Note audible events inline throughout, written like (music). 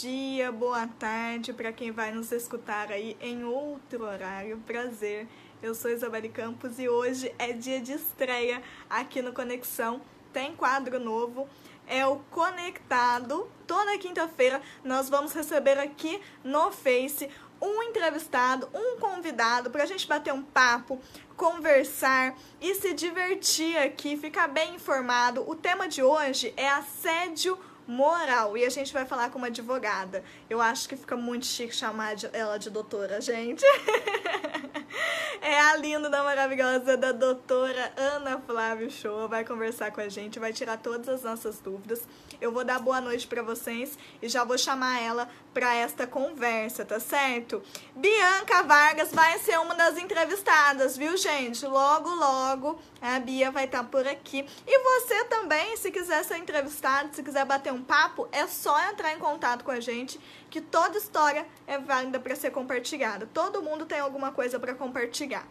dia, boa tarde para quem vai nos escutar aí em outro horário. Prazer, eu sou Isabelle Campos e hoje é dia de estreia aqui no Conexão. Tem quadro novo, é o Conectado. Toda quinta-feira nós vamos receber aqui no Face um entrevistado, um convidado para a gente bater um papo, conversar e se divertir aqui, ficar bem informado. O tema de hoje é assédio moral. E a gente vai falar com uma advogada. Eu acho que fica muito chique chamar ela de doutora, gente. (laughs) é a linda, da maravilhosa da doutora Ana Flávio Show. Vai conversar com a gente, vai tirar todas as nossas dúvidas. Eu vou dar boa noite para vocês e já vou chamar ela para esta conversa, tá certo? Bianca Vargas vai ser uma das entrevistadas, viu, gente? Logo, logo a Bia vai estar tá por aqui. E você também, se quiser ser entrevistado, se quiser bater um papo, é só entrar em contato com a gente, que toda história é válida para ser compartilhada. Todo mundo tem alguma coisa para compartilhar.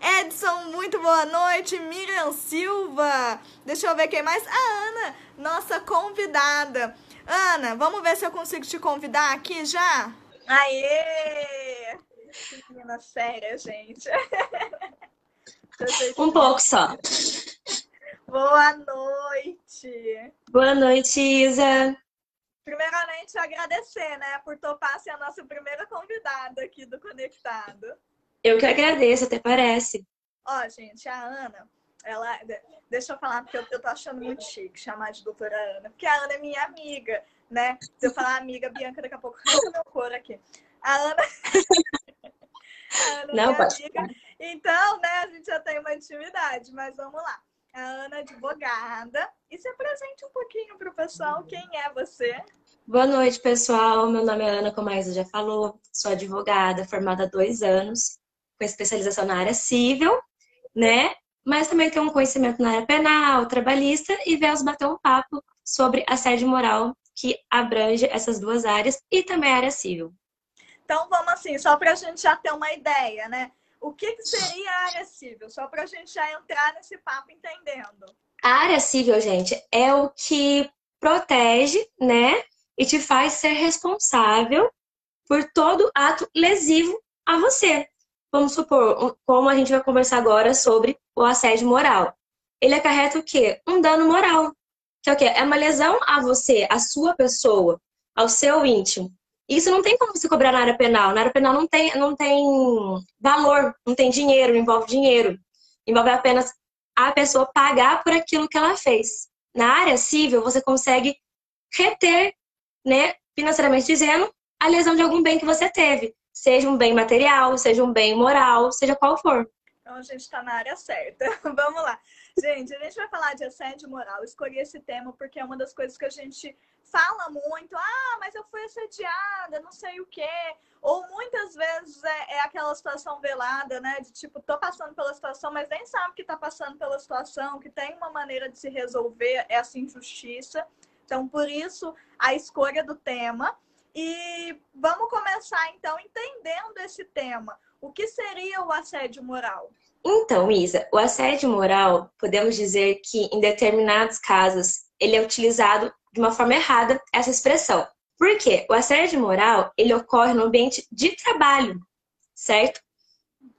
Edson, muito boa noite. Miriam Silva. Deixa eu ver quem mais. A Ana, nossa convidada. Ana, vamos ver se eu consigo te convidar aqui já? Aê! Menina séria, gente. Um pouco só. Boa noite. Boa noite, Isa. Primeiramente, agradecer, né, por topar ser a nossa primeira convidada aqui do Conectado. Eu que agradeço, até parece. Ó, gente, a Ana, ela. Deixa eu falar, porque eu, eu tô achando muito chique chamar de doutora Ana, porque a Ana é minha amiga, né? Se eu falar amiga, Bianca, daqui a pouco arranca meu cor aqui. A Ana. (laughs) a Ana é Não, é pode. Amiga. Então, né, a gente já tem uma intimidade, mas vamos lá. A Ana é advogada. E se apresente um pouquinho para o pessoal, quem é você? Boa noite, pessoal. Meu nome é Ana, como a Isa já falou. Sou advogada, formada há dois anos com especialização na área civil, né? Mas também tem um conhecimento na área penal, trabalhista e viemos bater um papo sobre assédio moral que abrange essas duas áreas e também a área civil. Então vamos assim, só para a gente já ter uma ideia, né? O que, que seria a área civil? Só para a gente já entrar nesse papo entendendo. A área civil, gente, é o que protege, né? E te faz ser responsável por todo ato lesivo a você vamos supor, como a gente vai conversar agora sobre o assédio moral. Ele acarreta o quê? Um dano moral. Que é o quê? É uma lesão a você, a sua pessoa, ao seu íntimo. Isso não tem como se cobrar na área penal. Na área penal não tem, não tem valor, não tem dinheiro, não envolve dinheiro. Envolve apenas a pessoa pagar por aquilo que ela fez. Na área civil, você consegue reter, né, financeiramente dizendo, a lesão de algum bem que você teve seja um bem material, seja um bem moral, seja qual for. Então a gente está na área certa. (laughs) Vamos lá. Gente, a gente vai falar de assédio moral. escolhi esse tema porque é uma das coisas que a gente fala muito. Ah, mas eu fui assediada, não sei o quê. Ou muitas vezes é, é, aquela situação velada, né? De tipo, tô passando pela situação, mas nem sabe que tá passando pela situação, que tem uma maneira de se resolver essa injustiça. Então, por isso, a escolha do tema. E vamos começar então entendendo esse tema. O que seria o assédio moral? Então, Isa, o assédio moral, podemos dizer que em determinados casos ele é utilizado de uma forma errada essa expressão. Por quê? O assédio moral, ele ocorre no ambiente de trabalho, certo?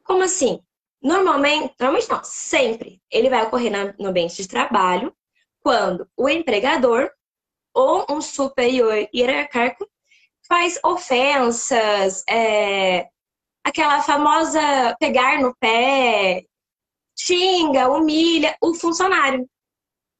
Como assim? Normalmente, normalmente não, sempre, ele vai ocorrer no ambiente de trabalho quando o empregador ou um superior hierárquico faz ofensas, é, aquela famosa pegar no pé, xinga, humilha o funcionário.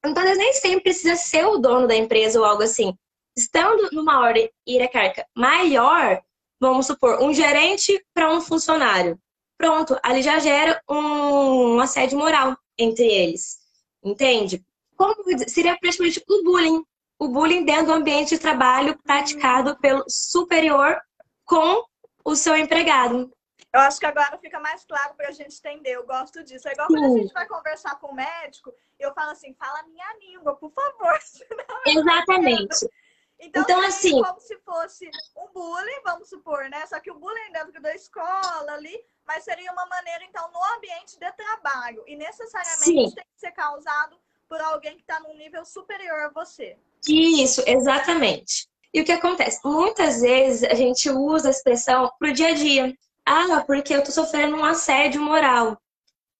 Então, eles nem sempre precisa ser o dono da empresa ou algo assim. Estando numa ordem hierárquica maior, vamos supor, um gerente para um funcionário. Pronto, ali já gera um, um assédio moral entre eles. Entende? Como seria praticamente o bullying o bullying dentro do ambiente de trabalho praticado pelo superior com o seu empregado. Eu acho que agora fica mais claro para a gente entender. Eu gosto disso. É igual Sim. quando a gente vai conversar com o médico, eu falo assim: fala a minha língua, por favor. (laughs) Exatamente. Então, então assim. Como se fosse um bullying, vamos supor, né? Só que o bullying dentro da escola ali, mas seria uma maneira, então, no ambiente de trabalho. E necessariamente Sim. tem que ser causado por alguém que está num nível superior a você. Isso, exatamente. E o que acontece? Muitas vezes a gente usa a expressão pro dia a dia. Ah, porque eu tô sofrendo um assédio moral.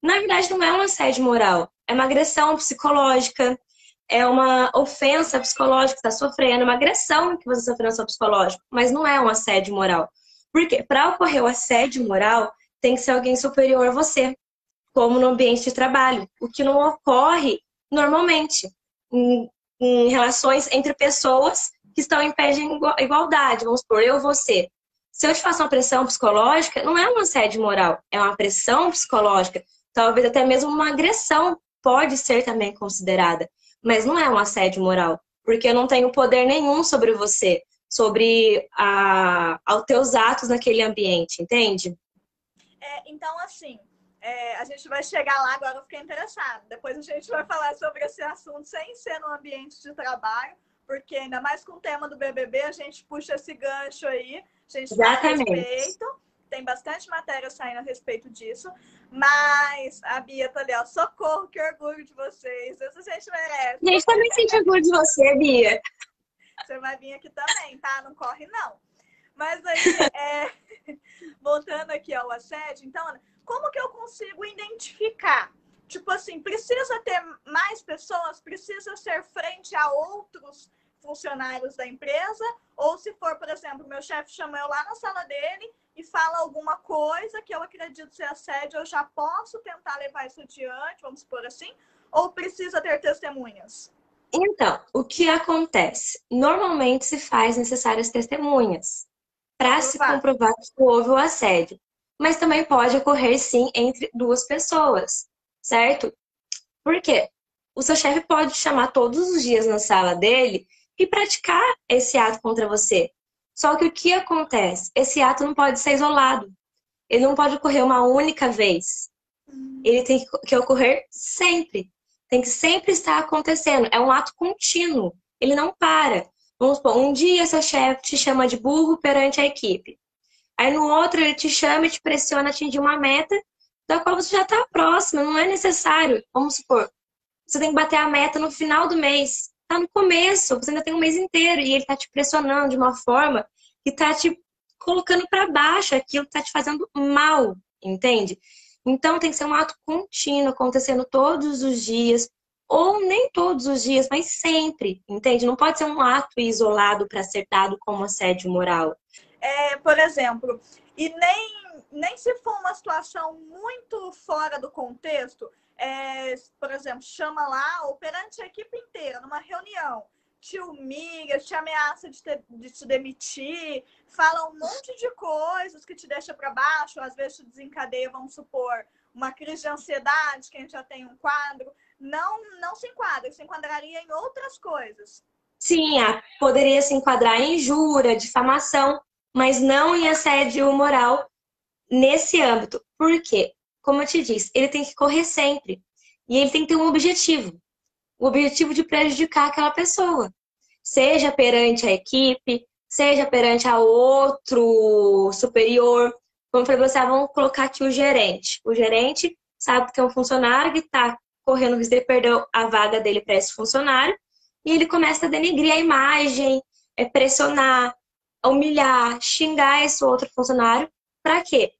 Na verdade, não é um assédio moral, é uma agressão psicológica, é uma ofensa psicológica que está sofrendo, uma agressão que você está sofrendo no psicológico, mas não é um assédio moral. Porque para ocorrer o assédio moral, tem que ser alguém superior a você, como no ambiente de trabalho, o que não ocorre normalmente em, em relações entre pessoas que estão em pé de igualdade. Vamos supor, eu você. Se eu te faço uma pressão psicológica, não é um assédio moral, é uma pressão psicológica talvez até mesmo uma agressão pode ser também considerada, mas não é um assédio moral, porque eu não tenho poder nenhum sobre você, sobre a, aos teus atos naquele ambiente, entende? É, então, assim, é, a gente vai chegar lá, agora eu fiquei interessada. Depois a gente vai falar sobre esse assunto sem ser no ambiente de trabalho, porque ainda mais com o tema do BBB, a gente puxa esse gancho aí, a gente Exatamente. respeito tem bastante matéria saindo a respeito disso. Mas a Bia tá ali, ó, socorro, que orgulho de vocês. Isso a gente merece. A gente também sente orgulho de você, Bia. Você vai vir aqui também, tá? Não corre, não. Mas aí, é... (laughs) voltando aqui ao assédio, então, como que eu consigo identificar? Tipo assim, precisa ter mais pessoas? Precisa ser frente a outros funcionários da empresa? Ou se for, por exemplo, meu chefe chama eu lá na sala dele e fala alguma coisa que eu acredito ser assédio, eu já posso tentar levar isso adiante, vamos supor assim? Ou precisa ter testemunhas? Então, o que acontece? Normalmente se faz necessárias testemunhas para se comprovar que houve o assédio. Mas também pode ocorrer sim entre duas pessoas, certo? Por quê? O seu chefe pode chamar todos os dias na sala dele e praticar esse ato contra você. Só que o que acontece? Esse ato não pode ser isolado. Ele não pode ocorrer uma única vez. Ele tem que ocorrer sempre. Tem que sempre estar acontecendo. É um ato contínuo. Ele não para. Vamos supor, um dia seu chefe te chama de burro perante a equipe. Aí no outro ele te chama e te pressiona a atingir uma meta da qual você já está próximo, não é necessário. Vamos supor, você tem que bater a meta no final do mês tá no começo, você ainda tem um mês inteiro e ele tá te pressionando de uma forma que tá te colocando para baixo, aquilo tá te fazendo mal, entende? Então tem que ser um ato contínuo, acontecendo todos os dias, ou nem todos os dias, mas sempre, entende? Não pode ser um ato isolado para ser dado como assédio moral. É, por exemplo, e nem, nem se for uma situação muito fora do contexto, é, por exemplo, chama lá, ou perante a equipe inteira, numa reunião, te humilha, te ameaça de te, de te demitir, fala um monte de coisas que te deixa para baixo, às vezes te desencadeia, vamos supor, uma crise de ansiedade, que a gente já tem um quadro. Não, não se enquadra, se enquadraria em outras coisas. Sim, poderia se enquadrar em injúria, difamação, mas não em assédio moral nesse âmbito. Por quê? como eu te disse, ele tem que correr sempre. E ele tem que ter um objetivo. O objetivo de prejudicar aquela pessoa. Seja perante a equipe, seja perante a outro superior. Como falei, você, ah, vamos colocar aqui o gerente. O gerente sabe que é um funcionário que está correndo risco de perder a vaga dele para esse funcionário. E ele começa a denegrir a imagem, é pressionar, humilhar, xingar esse outro funcionário. Para quê?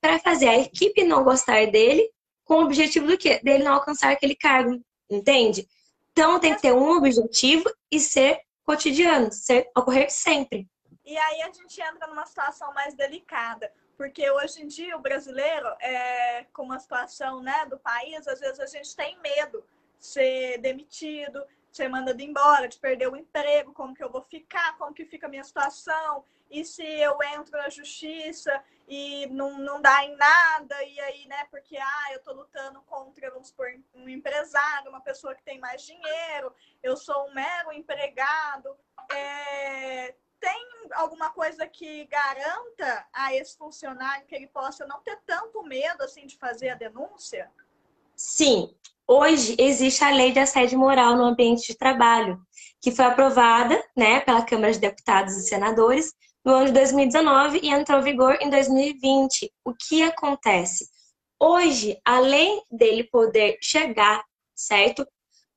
para fazer a equipe não gostar dele, com o objetivo do quê? Dele não alcançar aquele cargo, entende? Então tem que ter um objetivo e ser cotidiano, ser, ocorrer sempre. E aí a gente entra numa situação mais delicada, porque hoje em dia o brasileiro, é, com uma situação né, do país, às vezes a gente tem medo de ser demitido, de ser mandado embora, de perder o emprego, como que eu vou ficar, como que fica a minha situação, e se eu entro na justiça e não, não dá em nada, e aí, né, porque ah, eu tô lutando contra, vamos supor, um empresário, uma pessoa que tem mais dinheiro, eu sou um mero empregado. É, tem alguma coisa que garanta a esse funcionário que ele possa não ter tanto medo assim de fazer a denúncia? Sim, hoje existe a lei de assédio moral no ambiente de trabalho, que foi aprovada né, pela Câmara de Deputados e Senadores no ano de 2019 e entrou em vigor em 2020. O que acontece? Hoje, além dele poder chegar, certo?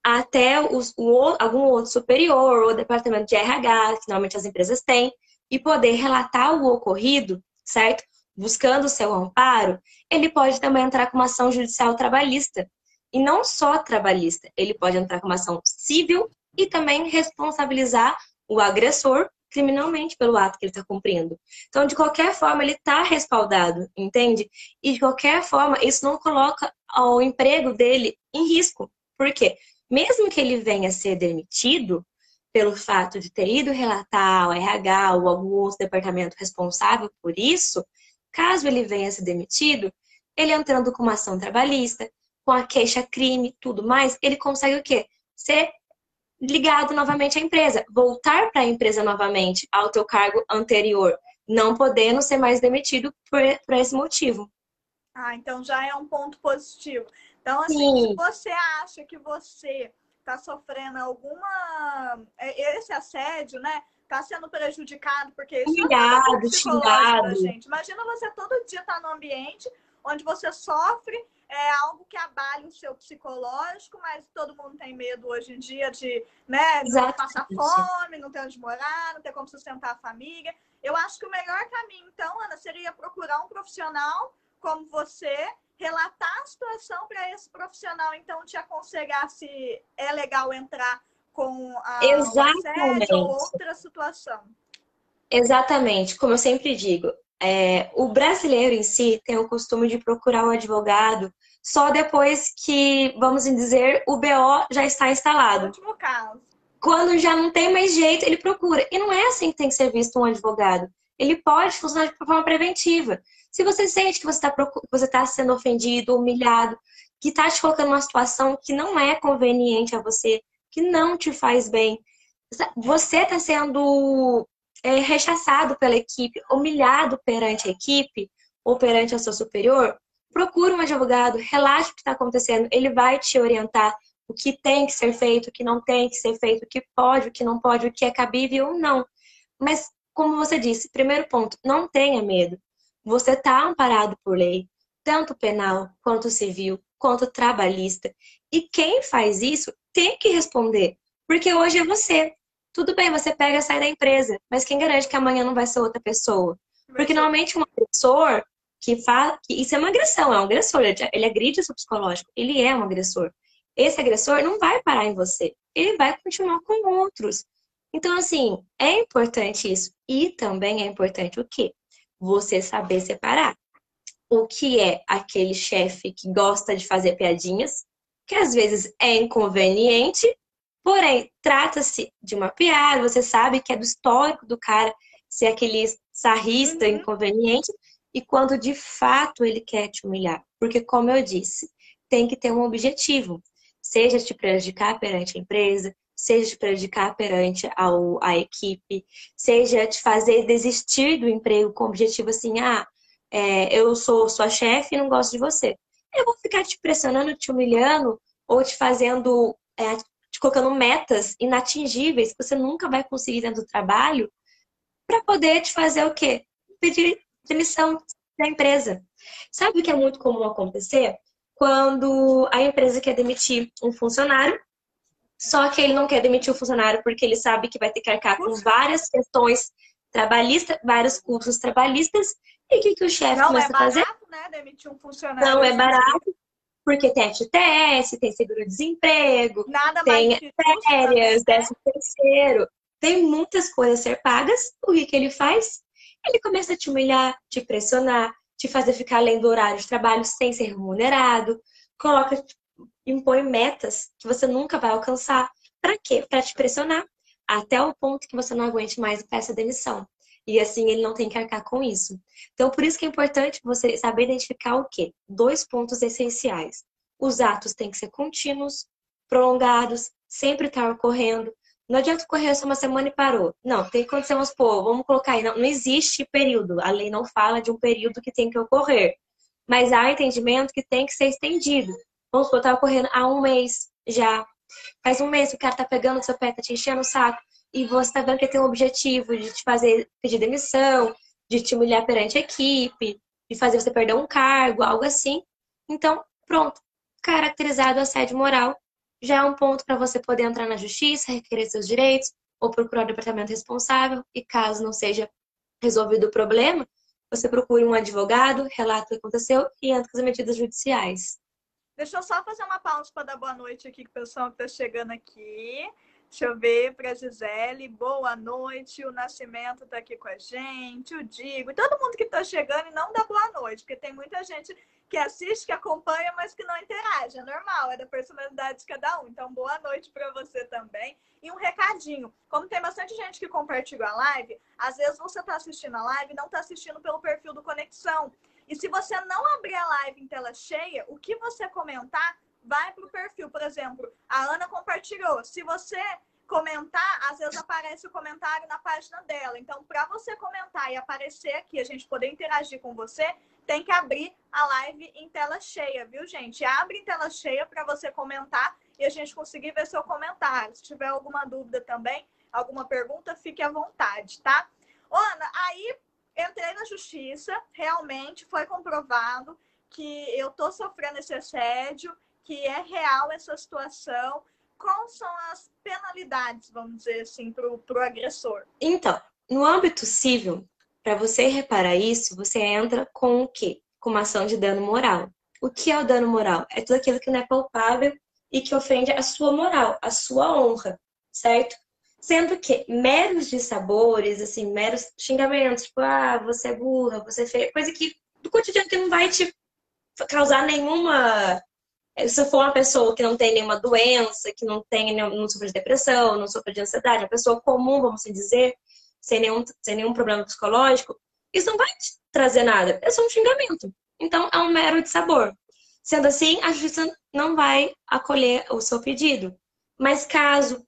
até os, o, algum outro superior ou departamento de RH, que normalmente as empresas têm, e poder relatar o ocorrido, certo? Buscando o seu amparo, ele pode também entrar com uma ação judicial trabalhista. E não só trabalhista, ele pode entrar com uma ação civil e também responsabilizar o agressor criminalmente pelo ato que ele está cumprindo. Então, de qualquer forma, ele está respaldado, entende? E de qualquer forma, isso não coloca o emprego dele em risco. Por quê? Mesmo que ele venha a ser demitido pelo fato de ter ido relatar ao RH ou algum outro departamento responsável por isso, caso ele venha a ser demitido, ele entrando com uma ação trabalhista, com a queixa-crime, tudo mais, ele consegue o quê? Ser ligado novamente à empresa, voltar para a empresa novamente ao teu cargo anterior, não podendo ser mais demitido por, por esse motivo. Ah, então já é um ponto positivo. Então, assim, Sim. se você acha que você está sofrendo alguma. É, esse assédio, né? Está sendo prejudicado, porque isso é xingado. gente. Imagina você todo dia estar tá no ambiente onde você sofre é algo que abale o seu psicológico, mas todo mundo tem medo hoje em dia de, né, de passar fome, não ter onde morar, não ter como sustentar a família. Eu acho que o melhor caminho, então, Ana, seria procurar um profissional como você, relatar a situação para esse profissional, então, te aconselhar se é legal entrar com a Exatamente. ou outra situação. Exatamente, como eu sempre digo, é, o brasileiro em si tem o costume de procurar o advogado só depois que, vamos dizer, o BO já está instalado. Último caso. Quando já não tem mais jeito, ele procura. E não é assim que tem que ser visto um advogado. Ele pode funcionar de forma preventiva. Se você sente que você está você tá sendo ofendido, humilhado, que está te colocando numa situação que não é conveniente a você, que não te faz bem, você está sendo é, rechaçado pela equipe, humilhado perante a equipe ou perante o seu superior, procure um advogado, relate o que está acontecendo, ele vai te orientar o que tem que ser feito, o que não tem que ser feito, o que pode, o que não pode, o que é cabível ou não. Mas, como você disse, primeiro ponto, não tenha medo. Você está amparado por lei, tanto penal, quanto civil, quanto trabalhista. E quem faz isso tem que responder, porque hoje é você. Tudo bem, você pega e sai da empresa, mas quem garante que amanhã não vai ser outra pessoa? Porque normalmente um agressor que faz. Que isso é uma agressão, é um agressor, ele agride o seu psicológico, ele é um agressor. Esse agressor não vai parar em você, ele vai continuar com outros. Então, assim, é importante isso. E também é importante o quê? Você saber separar o que é aquele chefe que gosta de fazer piadinhas, que às vezes é inconveniente, Porém, trata-se de uma piada, você sabe que é do histórico do cara ser aquele sarrista uhum. inconveniente, e quando de fato ele quer te humilhar. Porque, como eu disse, tem que ter um objetivo. Seja te prejudicar perante a empresa, seja te prejudicar perante ao, a equipe, seja te fazer desistir do emprego com o objetivo assim, ah, é, eu sou sua chefe e não gosto de você. Eu vou ficar te pressionando, te humilhando, ou te fazendo é, te colocando metas inatingíveis que você nunca vai conseguir dentro do trabalho para poder te fazer o quê? Pedir demissão da empresa. Sabe o que é muito comum acontecer? Quando a empresa quer demitir um funcionário, só que ele não quer demitir o funcionário porque ele sabe que vai ter que arcar com várias questões trabalhistas, vários custos trabalhistas. E o que, que o chefe começa é barato, a fazer? Né? Demitir um funcionário. Não é barato. Porque tem FTS, tem seguro-desemprego, tem férias, décimo terceiro, tem muitas coisas a ser pagas. O que, que ele faz? Ele começa a te humilhar, te pressionar, te fazer ficar além do horário de trabalho sem ser remunerado, coloca, impõe metas que você nunca vai alcançar. Para quê? Para te pressionar até o ponto que você não aguente mais e peça demissão. E assim ele não tem que arcar com isso. Então, por isso que é importante você saber identificar o quê? Dois pontos essenciais. Os atos têm que ser contínuos, prolongados, sempre estar ocorrendo. Não adianta correr só uma semana e parou. Não, tem que acontecer umas, pô, vamos colocar aí. Não, não existe período. A lei não fala de um período que tem que ocorrer. Mas há entendimento que tem que ser estendido. Vamos supor, tá ocorrendo há um mês já. Faz um mês que o cara tá pegando o seu pé, tá te enchendo o saco e você está vendo que tem um objetivo de te fazer pedir demissão, de te humilhar perante a equipe, de fazer você perder um cargo, algo assim. Então, pronto, caracterizado assédio moral, já é um ponto para você poder entrar na justiça, requerer seus direitos ou procurar o departamento responsável. E caso não seja resolvido o problema, você procure um advogado, relata o que aconteceu e entra com as medidas judiciais. Deixa eu só fazer uma pausa para dar boa noite aqui com o pessoal que está chegando aqui. Deixa eu ver para Gisele. Boa noite. O Nascimento está aqui com a gente. O Digo. E todo mundo que está chegando e não dá boa noite, porque tem muita gente que assiste, que acompanha, mas que não interage. É normal, é da personalidade de cada um. Então, boa noite para você também. E um recadinho: como tem bastante gente que compartilha a live, às vezes você está assistindo a live e não está assistindo pelo perfil do Conexão. E se você não abrir a live em tela cheia, o que você comentar vai para o perfil. Por exemplo, a Ana compartilhou. Se você comentar, às vezes aparece o comentário na página dela. Então, para você comentar e aparecer aqui, a gente poder interagir com você, tem que abrir a live em tela cheia, viu, gente? Abre em tela cheia para você comentar e a gente conseguir ver seu comentário. Se tiver alguma dúvida também, alguma pergunta, fique à vontade, tá? Ana, aí entrei na justiça, realmente foi comprovado que eu tô sofrendo esse assédio, que é real essa situação. Quais são as penalidades, vamos dizer assim, para o agressor? Então, no âmbito civil, para você reparar isso, você entra com o quê? Com uma ação de dano moral. O que é o dano moral? É tudo aquilo que não é palpável e que ofende a sua moral, a sua honra, certo? Sendo que meros dissabores, assim, meros xingamentos, tipo, ah, você é burra, você é feia, coisa que do cotidiano que não vai te causar nenhuma. Eh, se for uma pessoa que não tem nenhuma doença, que não tem, não sofre de depressão, não sofre de ansiedade, uma pessoa comum, vamos assim dizer, sem nenhum, sem nenhum problema psicológico, isso não vai te trazer nada. É só um xingamento. Então, é um mero dissabor. Sendo assim, a justiça não vai acolher o seu pedido. Mas caso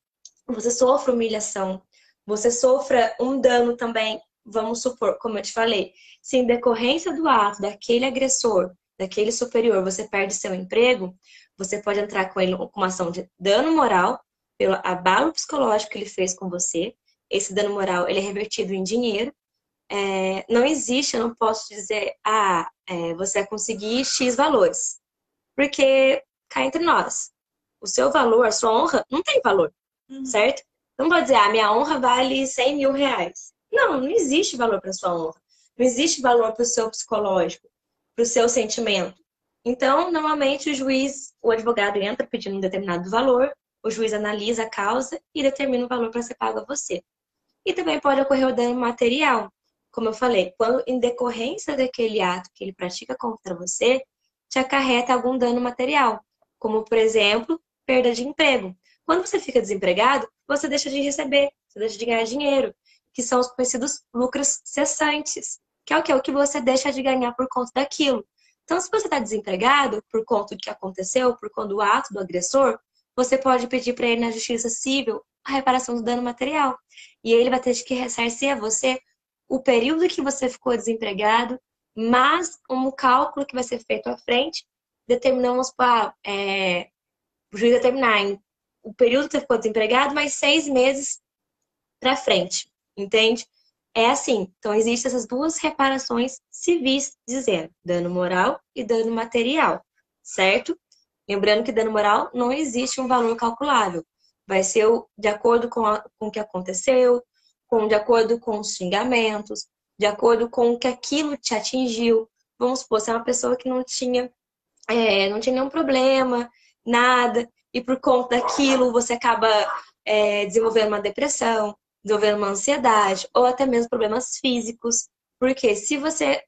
você sofra humilhação, você sofra um dano também, vamos supor, como eu te falei, se em decorrência do ato daquele agressor, daquele superior, você perde seu emprego, você pode entrar com ele com uma ação de dano moral pelo abalo psicológico que ele fez com você. Esse dano moral ele é revertido em dinheiro. É, não existe, eu não posso dizer, ah, é, você vai conseguir X valores. Porque cá entre nós, o seu valor, a sua honra, não tem valor uhum. certo? Não pode dizer, ah, minha honra vale 100 mil reais. Não, não existe valor para sua honra. Não existe valor para o seu psicológico, para o seu sentimento. Então, normalmente, o juiz, o advogado entra pedindo um determinado valor, o juiz analisa a causa e determina o valor para ser pago a você. E também pode ocorrer o dano material. Como eu falei, quando em decorrência daquele ato que ele pratica contra você, te acarreta algum dano material, como, por exemplo, perda de emprego. Quando você fica desempregado, você deixa de receber, você deixa de ganhar dinheiro, que são os conhecidos lucros cessantes, que é o que o que você deixa de ganhar por conta daquilo. Então, se você está desempregado por conta do que aconteceu, por conta do ato do agressor, você pode pedir para ele na justiça civil a reparação do dano material. E ele vai ter que ressarcir a você o período que você ficou desempregado, mas um cálculo que vai ser feito à frente, determinamos para é, o juiz determinar em o período que você ficou desempregado, mais seis meses para frente, entende? É assim. Então, existem essas duas reparações civis, dizendo dano moral e dano material, certo? Lembrando que dano moral não existe um valor calculável. Vai ser de acordo com, a, com o que aconteceu, com, de acordo com os xingamentos, de acordo com o que aquilo te atingiu. Vamos supor, se é uma pessoa que não tinha, é, não tinha nenhum problema, nada, e por conta daquilo você acaba é, desenvolvendo uma depressão, desenvolvendo uma ansiedade ou até mesmo problemas físicos. Porque se você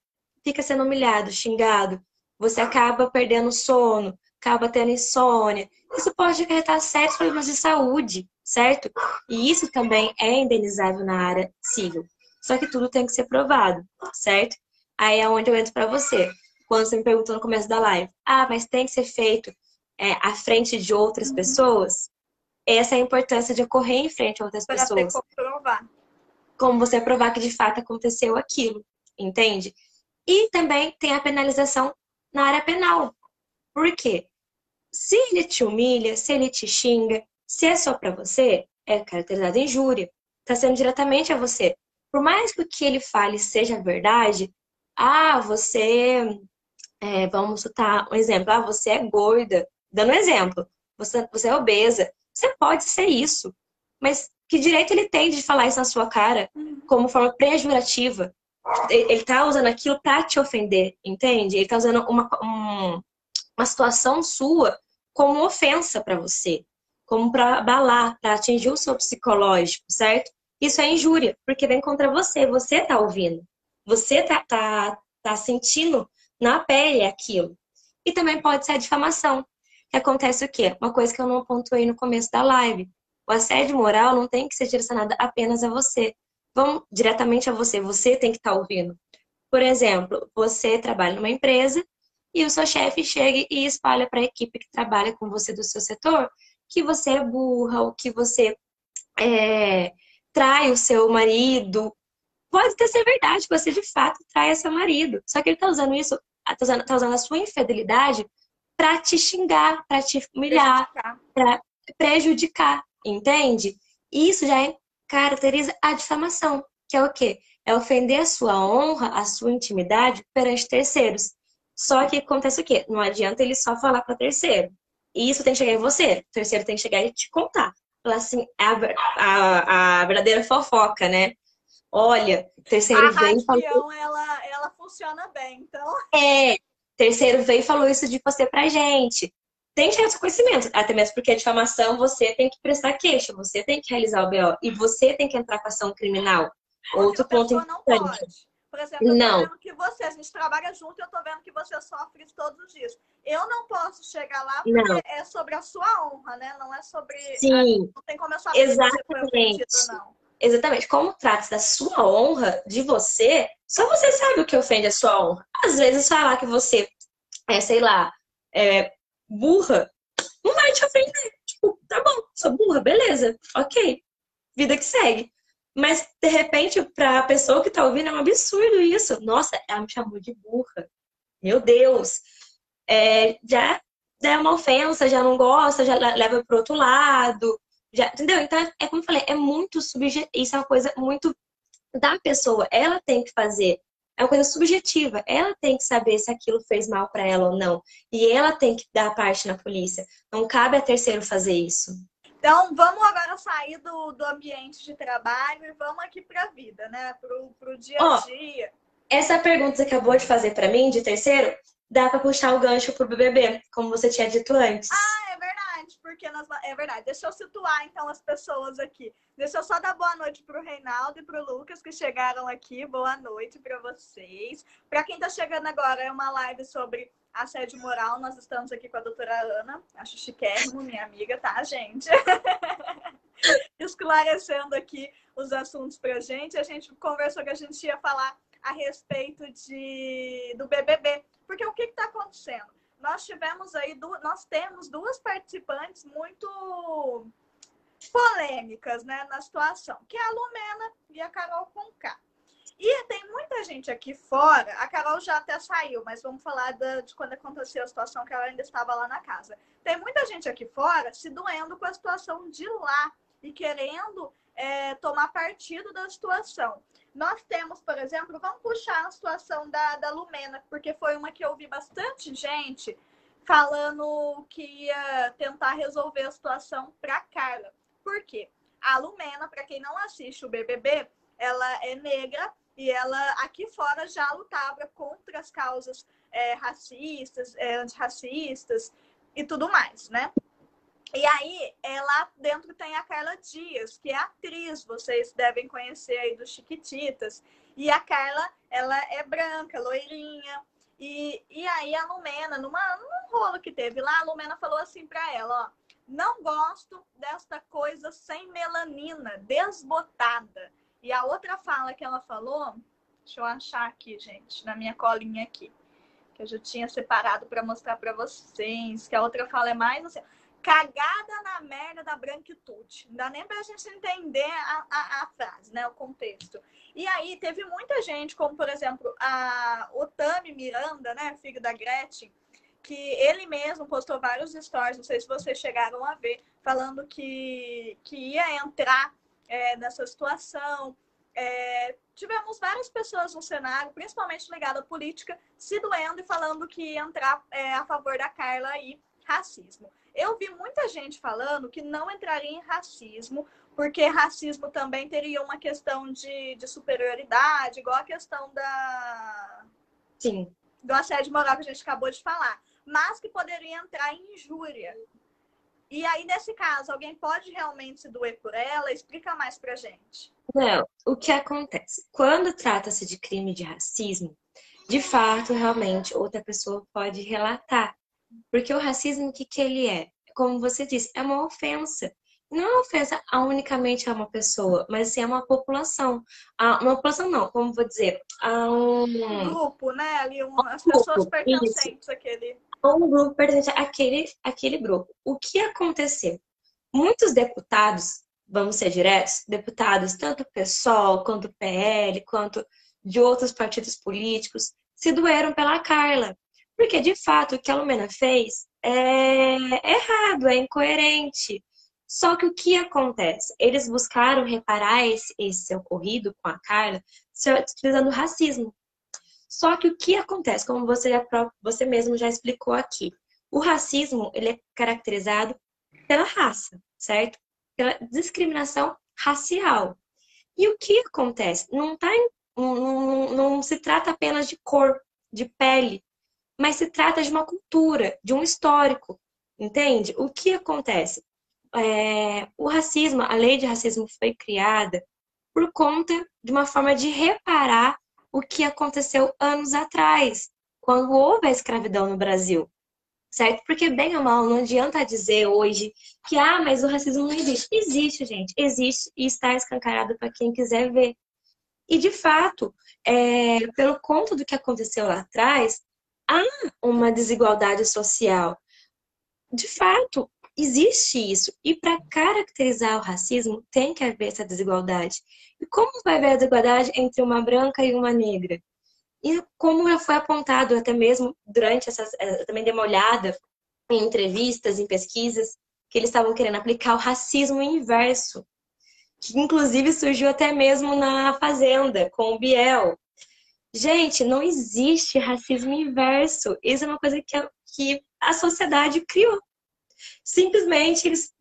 fica sendo humilhado, xingado, você acaba perdendo sono, acaba tendo insônia. Isso pode acarretar sérios problemas de saúde, certo? E isso também é indenizável na área civil. Só que tudo tem que ser provado, certo? Aí é onde eu entro para você. Quando você me perguntou no começo da live, ah, mas tem que ser feito é, à frente de outras uhum. pessoas, essa é a importância de ocorrer em frente a outras pra pessoas. Como provar. Como você provar que de fato aconteceu aquilo, entende? E também tem a penalização na área penal. Por quê? Se ele te humilha, se ele te xinga, se é só para você, é caracterizado injúria. Está sendo diretamente a você. Por mais que o que ele fale seja verdade, ah, você. É, vamos citar um exemplo. Ah, você é gorda. Dando um exemplo. você, você é obesa. Você pode ser isso. Mas que direito ele tem de falar isso na sua cara como forma pejorativa? Ele tá usando aquilo para te ofender, entende? Ele tá usando uma, um, uma situação sua como ofensa para você, como para abalar, para atingir o seu psicológico, certo? Isso é injúria, porque vem contra você, você tá ouvindo. Você tá, tá, tá sentindo na pele aquilo. E também pode ser a difamação. Que acontece o quê? Uma coisa que eu não pontuei no começo da live. O assédio moral não tem que ser direcionado apenas a você. Vamos diretamente a você. Você tem que estar tá ouvindo. Por exemplo, você trabalha numa empresa e o seu chefe chega e espalha para a equipe que trabalha com você do seu setor que você é burra, ou que você é, trai o seu marido. Pode até ser verdade você de fato trai seu marido. Só que ele está usando isso, está usando, tá usando a sua infidelidade para te xingar, para te humilhar, para prejudicar, entende? Isso já é, caracteriza a difamação, que é o quê? É ofender a sua honra, a sua intimidade perante terceiros. Só que acontece o quê? Não adianta ele só falar para terceiro. E isso tem que chegar em você. O terceiro tem que chegar e te contar. Falar assim, a, a, a verdadeira fofoca, né? Olha, terceiro a veio e falou. Ela, ela funciona bem, então. É, terceiro veio e falou isso de você pra gente. Tem que chegar seu conhecimento, até mesmo porque a difamação você tem que prestar queixa, você tem que realizar o BO e você tem que entrar com ação criminal. Outro ponto importante. Por exemplo, eu não. tô vendo que você, a gente trabalha junto e eu tô vendo que você sofre todos os dias. Eu não posso chegar lá porque não. é sobre a sua honra, né? Não é sobre. Sim. A... não tem como eu saber Exatamente. se você foi ofendido não. Exatamente. Como trata da sua honra, de você, só você sabe o que ofende a sua honra. Às vezes falar que você é, sei lá, é burra, não vai te ofender. Tipo, tá bom, sou burra, beleza, ok. Vida que segue. Mas, de repente, para a pessoa que está ouvindo, é um absurdo isso. Nossa, ela me chamou de burra. Meu Deus. É, já é uma ofensa, já não gosta, já leva para outro lado. Já, entendeu? Então, é como eu falei, é muito subjetivo. Isso é uma coisa muito da pessoa. Ela tem que fazer. É uma coisa subjetiva. Ela tem que saber se aquilo fez mal para ela ou não. E ela tem que dar parte na polícia. Não cabe a terceiro fazer isso. Então, vamos agora sair do, do ambiente de trabalho e vamos aqui para a vida, né? Para o dia a dia. Oh, essa pergunta que você acabou de fazer para mim, de terceiro, dá para puxar o gancho pro BBB, como você tinha dito antes. Ah, é verdade, porque nós... é verdade. Deixa eu situar então as pessoas aqui. Deixa eu só dar boa noite pro Reinaldo e pro Lucas que chegaram aqui. Boa noite para vocês. Para quem está chegando agora, é uma live sobre assédio moral. Nós estamos aqui com a doutora Ana, acho chiquérrimo, minha amiga, tá, gente? (laughs) Esclarecendo aqui os assuntos pra gente. A gente conversou que a gente ia falar a respeito de, do BBB. Porque o que está acontecendo? Nós tivemos aí, nós temos duas participantes muito polêmicas né, na situação, que é a Lumena e a Carol Conká. E tem muita gente aqui fora, a Carol já até saiu, mas vamos falar de, de quando aconteceu a situação que ela ainda estava lá na casa. Tem muita gente aqui fora se doendo com a situação de lá e querendo é, tomar partido da situação. Nós temos, por exemplo, vamos puxar a situação da, da Lumena, porque foi uma que eu vi bastante gente falando que ia tentar resolver a situação para Carla. Por quê? A Lumena, para quem não assiste o BBB, ela é negra e ela aqui fora já lutava contra as causas é, racistas, é, antirracistas e tudo mais, né? E aí, é, lá dentro tem a Carla Dias, que é atriz, vocês devem conhecer aí dos Chiquititas. E a Carla, ela é branca, loirinha. E, e aí a Lumena, numa, num rolo que teve lá, a Lumena falou assim pra ela, ó, não gosto desta coisa sem melanina, desbotada. E a outra fala que ela falou, deixa eu achar aqui, gente, na minha colinha aqui, que eu já tinha separado para mostrar para vocês, que a outra fala é mais assim, cagada na merda da branquitude. Não dá nem pra gente entender a, a, a, frase, né? O contexto. E aí teve muita gente, como por exemplo, a Otami Miranda, né? Filho da Gretchen, que ele mesmo postou vários stories, não sei se vocês chegaram a ver, falando que, que ia entrar é, nessa situação. É, tivemos várias pessoas no cenário, principalmente ligada à política, se doendo e falando que ia entrar é, a favor da Carla aí racismo. Eu vi muita gente falando que não entraria em racismo, porque racismo também teria uma questão de, de superioridade, igual a questão da. Sim. Do assédio moral que a gente acabou de falar. Mas que poderia entrar em injúria. E aí, nesse caso, alguém pode realmente se doer por ela? Explica mais pra gente. Não, o que acontece? Quando trata-se de crime de racismo, de fato, realmente, outra pessoa pode relatar. Porque o racismo, o que, que ele é? Como você disse, é uma ofensa. Não é uma ofensa a unicamente a uma pessoa, mas sim a uma população. A uma população não, como vou dizer, a um... um grupo, né? Ali, um, as pessoas pertencentes àquele um grupo pertence àquele, àquele grupo. O que aconteceu? Muitos deputados, vamos ser diretos, deputados, tanto PSOL, quanto PL, quanto de outros partidos políticos, se doeram pela Carla. Porque, de fato, o que a Lumena fez é errado, é incoerente. Só que o que acontece? Eles buscaram reparar esse, esse ocorrido com a Carla utilizando racismo. Só que o que acontece, como você, já, você mesmo já explicou aqui, o racismo ele é caracterizado pela raça, certo? Pela discriminação racial. E o que acontece? Não, tá não, não, não se trata apenas de cor, de pele, mas se trata de uma cultura, de um histórico, entende? O que acontece? É, o racismo, a lei de racismo foi criada por conta de uma forma de reparar o que aconteceu anos atrás, quando houve a escravidão no Brasil. Certo? Porque, bem ou mal, não adianta dizer hoje que, ah, mas o racismo não existe. Existe, gente. Existe e está escancarado para quem quiser ver. E, de fato, é, pelo conto do que aconteceu lá atrás, há uma desigualdade social. De fato, existe isso. E para caracterizar o racismo, tem que haver essa desigualdade. E como vai haver a desigualdade entre uma branca e uma negra? E como já foi apontado até mesmo durante essas. Eh, também dei uma olhada em entrevistas, em pesquisas, que eles estavam querendo aplicar o racismo inverso. Que inclusive surgiu até mesmo na Fazenda, com o Biel. Gente, não existe racismo inverso. Isso é uma coisa que a, que a sociedade criou. Simplesmente eles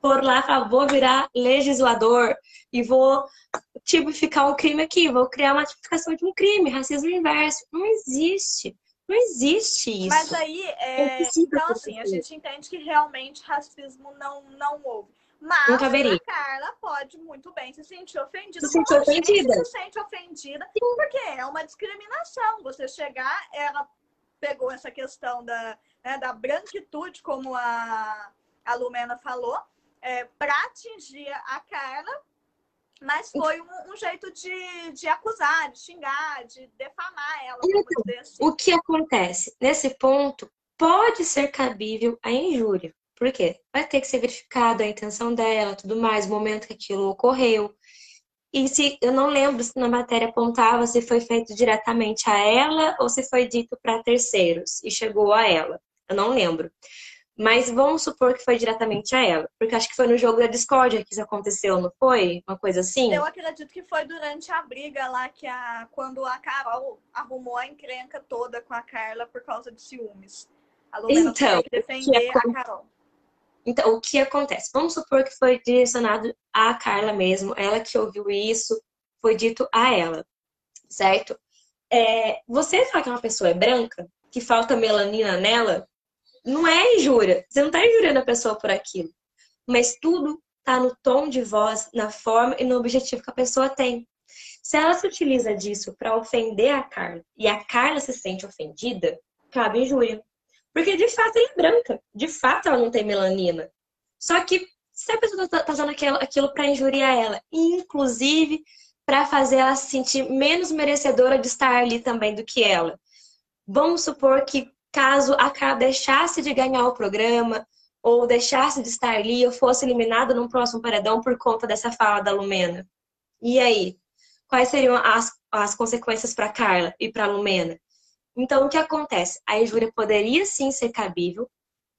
foram lá e falaram, vou virar legislador e vou tipificar um crime aqui, vou criar uma tipificação de um crime, racismo inverso. Não existe. Não existe isso. Mas aí, é... então assim, a gente entende que realmente racismo não, não houve. Mas não caberia. a Carla pode muito bem se sentir ofendida. Se sentir ofendida. Se sente ofendida, porque é uma discriminação. Você chegar, ela pegou essa questão da, né, da branquitude, como a, a Lumena falou, é, para atingir a Carla, mas foi um, um, jeito de, de acusar, de xingar, de defamar ela. Então, assim. O que acontece? Nesse ponto, pode ser cabível a injúria. Por quê? Vai ter que ser verificado a intenção dela, tudo mais, o momento que aquilo ocorreu. E se eu não lembro se na matéria apontava se foi feito diretamente a ela ou se foi dito para terceiros e chegou a ela. Eu não lembro. Mas vamos supor que foi diretamente a ela. Porque acho que foi no jogo da Discord que isso aconteceu, não foi? Uma coisa assim? Eu acredito que foi durante a briga lá que a. Quando a Carol arrumou a encrenca toda com a Carla por causa de ciúmes. A Lumena então, que defender que a Carol. Então, o que acontece? Vamos supor que foi direcionado à Carla mesmo, ela que ouviu isso, foi dito a ela, certo? É, você fala que uma pessoa é branca, que falta melanina nela, não é injúria. Você não está injuriando a pessoa por aquilo. Mas tudo está no tom de voz, na forma e no objetivo que a pessoa tem. Se ela se utiliza disso para ofender a Carla e a Carla se sente ofendida, cabe injúria. Porque de fato ela é branca. De fato ela não tem melanina. Só que se a pessoa está tá usando aquilo, aquilo para injuriar ela, inclusive para fazer ela se sentir menos merecedora de estar ali também do que ela. Vamos supor que caso a Carla deixasse de ganhar o programa ou deixasse de estar ali ou fosse eliminada num próximo paredão por conta dessa fala da Lumena. E aí? Quais seriam as, as consequências para Carla e para Lumena? Então, o que acontece? A injúria poderia sim ser cabível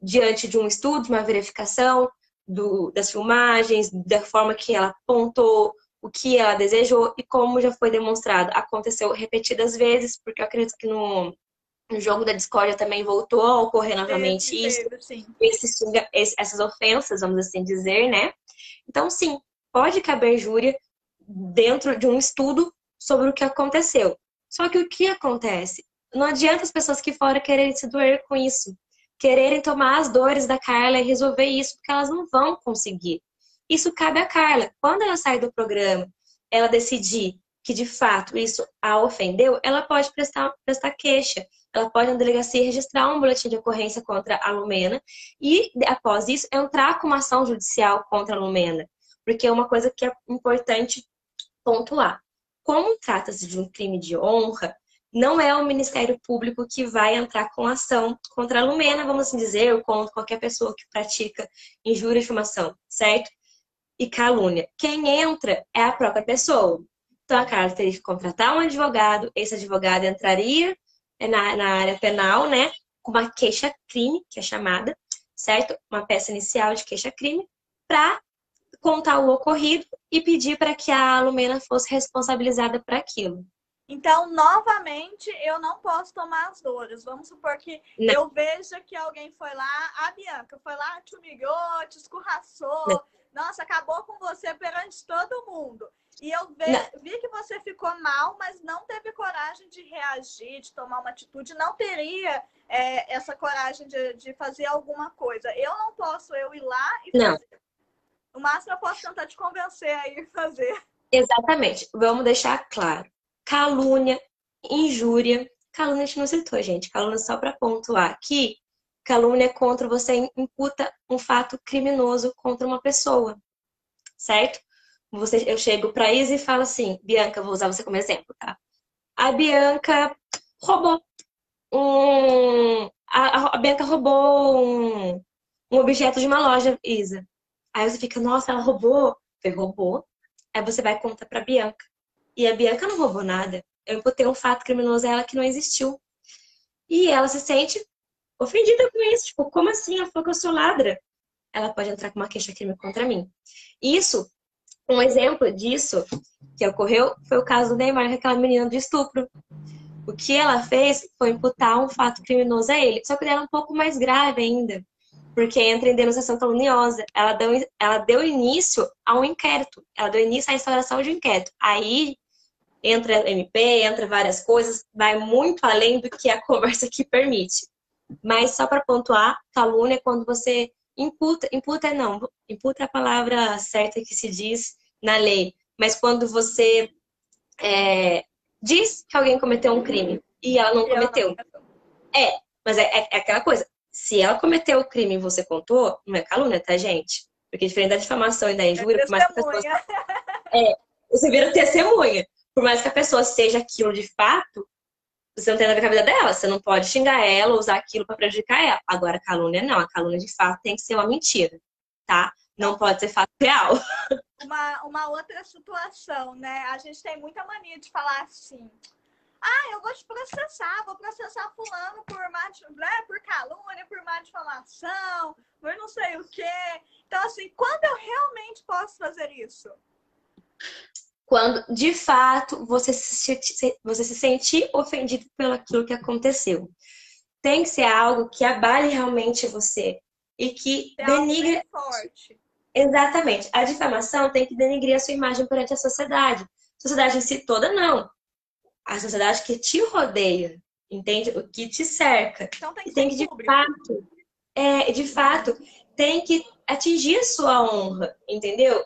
diante de um estudo, de uma verificação do, das filmagens, da forma que ela apontou, o que ela desejou e como já foi demonstrado. Aconteceu repetidas vezes, porque eu acredito que no, o jogo da discórdia também voltou a ocorrer novamente isso, esses, essas ofensas, vamos assim dizer, né? Então, sim, pode caber júria dentro de um estudo sobre o que aconteceu. Só que o que acontece? Não adianta as pessoas que fora quererem se doer com isso, quererem tomar as dores da Carla e resolver isso, porque elas não vão conseguir. Isso cabe à Carla. Quando ela sair do programa, ela decidir que de fato isso a ofendeu, ela pode prestar, prestar queixa. Ela pode na delegacia registrar um boletim de ocorrência contra a Lumena e, após isso, entrar com uma ação judicial contra a Lumena. Porque é uma coisa que é importante pontuar. Como trata-se de um crime de honra, não é o Ministério Público que vai entrar com ação contra a Lumena, vamos assim dizer, ou contra qualquer pessoa que pratica injúria e difamação, certo? E calúnia. Quem entra é a própria pessoa. Então a Carla teria que contratar um advogado, esse advogado entraria na, na área penal, né? Com uma queixa-crime, que é chamada, certo? Uma peça inicial de queixa-crime, para contar o ocorrido e pedir para que a Lumena fosse responsabilizada por aquilo. Então, novamente, eu não posso tomar as dores. Vamos supor que não. eu veja que alguém foi lá, a Bianca foi lá, te humilhou, te escorraçou, não. nossa, acabou com você perante todo mundo. E eu vi, vi, que você ficou mal, mas não teve coragem de reagir, de tomar uma atitude, não teria é, essa coragem de, de fazer alguma coisa. Eu não posso eu ir lá e não. fazer. O máximo eu posso tentar te convencer a ir fazer. Exatamente. Vamos deixar claro. Calúnia, injúria. Calúnia a gente não citou, gente. Calúnia só para pontuar aqui. Calúnia é contra você imputa um fato criminoso contra uma pessoa. Certo? Você, eu chego para Isa e falo assim, Bianca, vou usar você como exemplo, tá? A Bianca roubou um. A, a Bianca roubou um, um objeto de uma loja, Isa. Aí você fica, nossa, ela roubou. Você roubou. Aí você vai contar pra Bianca. E a Bianca não roubou nada. Eu imputei um fato criminoso a ela que não existiu. E ela se sente ofendida com isso. Tipo, como assim? Ela falou que eu sou ladra. Ela pode entrar com uma queixa-crime contra mim. Isso, um exemplo disso que ocorreu foi o caso do Neymar com aquela menina de estupro. O que ela fez foi imputar um fato criminoso a ele. Só que ele era um pouco mais grave ainda porque entra em denunciação caluniosa. Ela deu, ela deu início a um inquérito, ela deu início à instauração de um inquérito. Aí entra MP, entra várias coisas, vai muito além do que a (laughs) conversa aqui permite. Mas só para pontuar, calúnia é quando você imputa, imputa não, imputa é a palavra certa que se diz na lei, mas quando você é, diz que alguém cometeu um crime e ela não cometeu. É, mas é, é, é aquela coisa, se ela cometeu o crime e você contou, não é calúnia, tá, gente? Porque diferente da difamação e da injúria, é por mais que a pessoa. É, você vira testemunha. Por mais que a pessoa seja aquilo de fato, você não tem nada a ver com a vida dela. Você não pode xingar ela, usar aquilo para prejudicar ela. Agora, calúnia não. A calúnia de fato tem que ser uma mentira, tá? Não pode ser fato real. (laughs) Uma, uma outra situação, né? A gente tem muita mania de falar assim ah, eu vou te processar, vou processar fulano por né, por calúnia, por má difamação, por não sei o quê. Então, assim, quando eu realmente posso fazer isso? Quando, de fato, você se, você se sentir ofendido pelo aquilo que aconteceu. Tem que ser algo que abale realmente você e que é denigre... forte. Exatamente. A difamação tem que denigrir a sua imagem perante a sociedade. A sociedade em si toda, não a sociedade que te rodeia, entende? O que te cerca. Então tem que, tem que de fato, é, de fato, tem que atingir a sua honra, entendeu?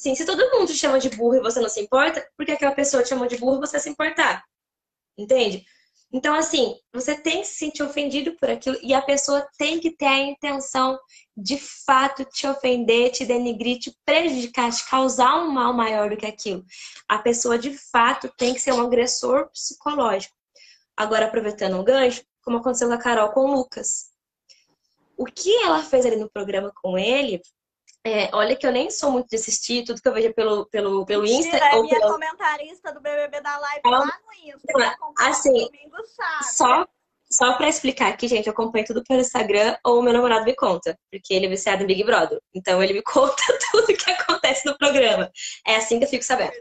Sim, se todo mundo te chama de burro e você não se importa, por que aquela pessoa te chama de burro você se importar? Entende? Então, assim, você tem que se sentir ofendido por aquilo e a pessoa tem que ter a intenção de fato te ofender, te denigrir, te prejudicar, te causar um mal maior do que aquilo. A pessoa de fato tem que ser um agressor psicológico. Agora, aproveitando um gancho, como aconteceu com a Carol com o Lucas. O que ela fez ali no programa com ele é, olha que eu nem sou muito de assistir tudo que eu vejo pelo, pelo, pelo Insta. É ou minha pelo... comentarista do BBB da Live ela... lá no Insta. Assim, domingo, só, só pra explicar aqui, gente, eu acompanho tudo pelo Instagram ou meu namorado me conta, porque ele é viciado em Big Brother. Então ele me (laughs) conta tudo que acontece no programa. É assim que eu fico sabendo.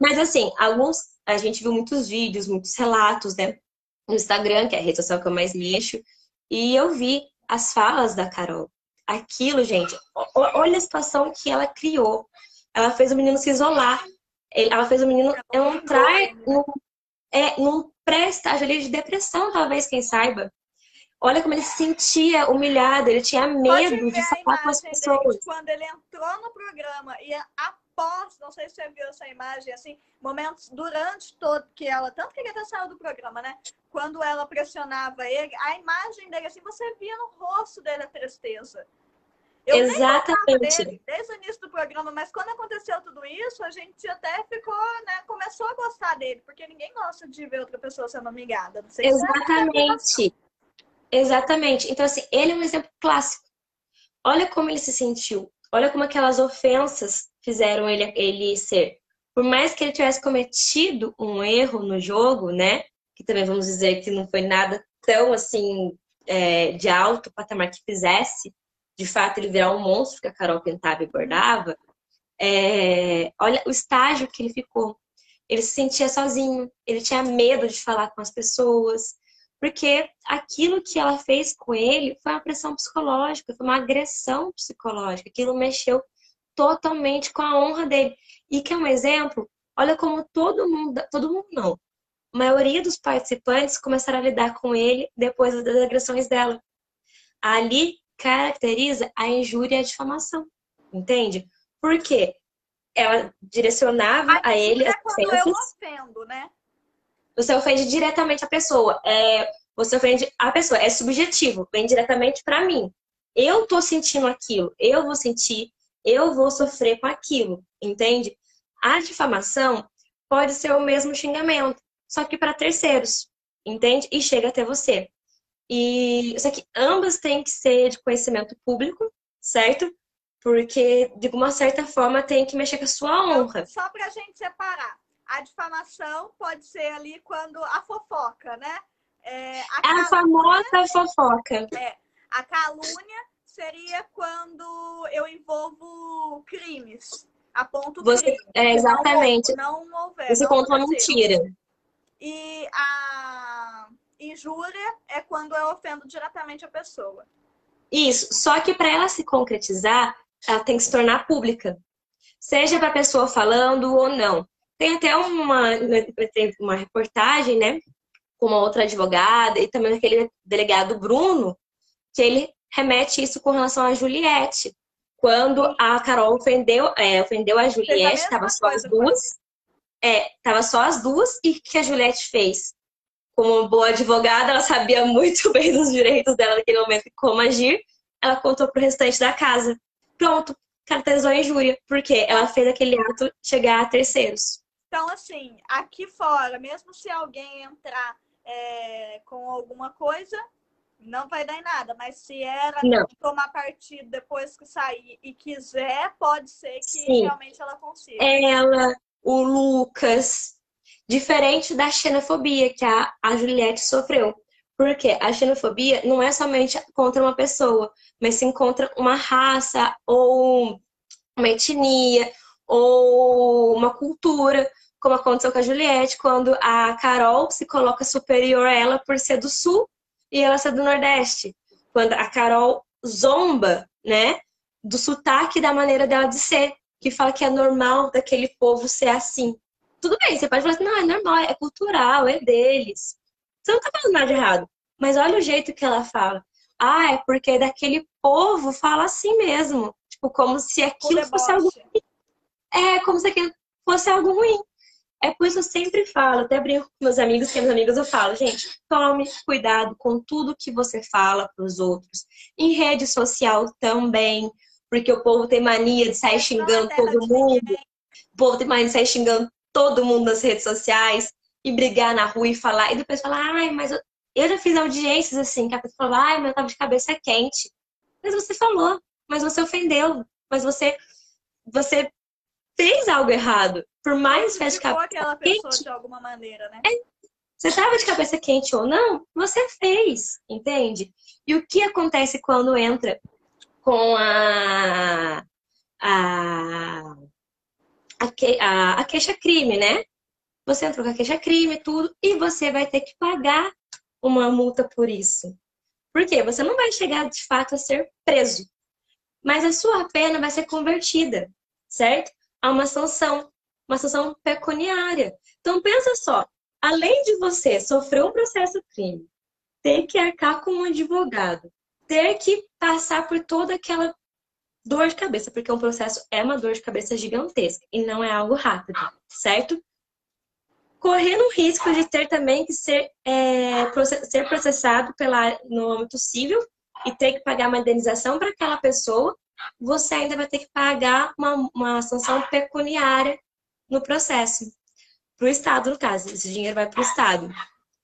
Mas assim, alguns, a gente viu muitos vídeos, muitos relatos, né? no Instagram, que é a rede social que eu mais mexo, e eu vi as falas da Carol. Aquilo, gente, olha a situação que ela criou. Ela fez o menino se isolar. Ela fez o menino entrar num, é, num pré-estágio ali de depressão, talvez, quem saiba. Olha como ele se sentia humilhado, ele tinha medo de falar com as pessoas. Quando ele entrou no programa e após, não sei se você viu essa imagem, assim, momentos durante todo que ela, tanto que ele até saiu do programa, né? Quando ela pressionava ele, a imagem dele, assim, você via no rosto dele a tristeza. Eu Exatamente. Dele, desde o início do programa, mas quando aconteceu tudo isso, a gente até ficou, né, começou a gostar dele, porque ninguém gosta de ver outra pessoa sendo humilhada. Exatamente. Exatamente. Então, assim, ele é um exemplo clássico. Olha como ele se sentiu. Olha como aquelas ofensas fizeram ele, ele ser. Por mais que ele tivesse cometido um erro no jogo, né? Que também vamos dizer que não foi nada tão assim é, de alto patamar que fizesse, de fato, ele virar um monstro que a Carol pintava e bordava. É, olha o estágio que ele ficou. Ele se sentia sozinho, ele tinha medo de falar com as pessoas, porque aquilo que ela fez com ele foi uma pressão psicológica, foi uma agressão psicológica. Aquilo mexeu totalmente com a honra dele. E que é um exemplo, olha como todo mundo, todo mundo não, a maioria dos participantes começaram a lidar com ele depois das agressões dela. Ali caracteriza a injúria e a difamação, entende? Por quê? Ela direcionava a, a ele é as ofensas. Eu ofendo, né? Você ofende diretamente a pessoa. É, você ofende a pessoa. É subjetivo, vem diretamente para mim. Eu tô sentindo aquilo, eu vou sentir, eu vou sofrer com aquilo, entende? A difamação pode ser o mesmo xingamento, só que para terceiros, entende? E chega até você. E só que ambas têm que ser de conhecimento público, certo? Porque de uma certa forma tem que mexer com a sua honra. Só para a gente separar a difamação pode ser ali quando a fofoca, né? É, a, calúnia, a famosa fofoca. É, a calúnia seria quando eu envolvo crimes. Aponto Você, crime. É, exatamente. Não, não houver. Você conta uma mentira. E a injúria é quando eu ofendo diretamente a pessoa. Isso. Só que para ela se concretizar, ela tem que se tornar pública. Seja para a pessoa falando ou não. Tem até uma, uma reportagem, né? Com uma outra advogada e também aquele delegado Bruno, que ele remete isso com relação a Juliette. Quando a Carol ofendeu, é, ofendeu a Juliette, estava só as duas. É, tava só as duas e o que a Juliette fez? Como boa advogada, ela sabia (laughs) muito bem dos direitos dela naquele momento e como agir. Ela contou pro restante da casa. Pronto, caracterizou a injúria, porque ela fez aquele ato chegar a terceiros. Então, assim, aqui fora, mesmo se alguém entrar é, com alguma coisa, não vai dar em nada. Mas se ela não. tomar partido depois que sair e quiser, pode ser que Sim. realmente ela consiga. Ela, o Lucas, diferente da xenofobia que a, a Juliette sofreu. Porque a xenofobia não é somente contra uma pessoa, mas se encontra uma raça ou uma etnia ou uma cultura como aconteceu com a Juliette, quando a Carol se coloca superior a ela por ser do Sul e ela ser do Nordeste. Quando a Carol zomba, né, do sotaque da maneira dela de ser, que fala que é normal daquele povo ser assim. Tudo bem, você pode falar assim, não, é normal, é cultural, é deles. Você não tá falando nada de errado. Mas olha o jeito que ela fala. Ah, é porque daquele povo fala assim mesmo. Tipo, como se aquilo fosse algo. É, como se aquilo fosse algo ruim. É por isso que eu sempre falo, até brinco com meus amigos, que meus amigos eu falo, gente, tome cuidado com tudo que você fala para os outros. Em rede social também, porque o povo tem mania de sair xingando todo mundo. O povo tem mania de sair xingando todo mundo nas redes sociais e brigar na rua e falar. E depois falar, ai, mas eu, eu já fiz audiências assim, que a pessoa fala, ai, meu tava de cabeça quente. Mas você falou, mas você ofendeu, mas você, você fez algo errado. Por mais que de cabeça aquela pessoa quente, de alguma maneira, né? É, você estava de cabeça quente ou não, você fez, entende? E o que acontece quando entra com a a, a, a, a queixa crime, né? Você entrou com a queixa crime, tudo, e você vai ter que pagar uma multa por isso. Por quê? Você não vai chegar de fato a ser preso, mas a sua pena vai ser convertida, certo? A uma sanção, uma sanção pecuniária. Então pensa só, além de você sofrer um processo crime, ter que arcar com um advogado, ter que passar por toda aquela dor de cabeça, porque um processo é uma dor de cabeça gigantesca e não é algo rápido, certo? Correndo o risco de ter também que ser, é, ser processado pela, no âmbito civil e ter que pagar uma indenização para aquela pessoa, você ainda vai ter que pagar uma, uma sanção pecuniária no processo. Para o Estado, no caso. Esse dinheiro vai para o Estado.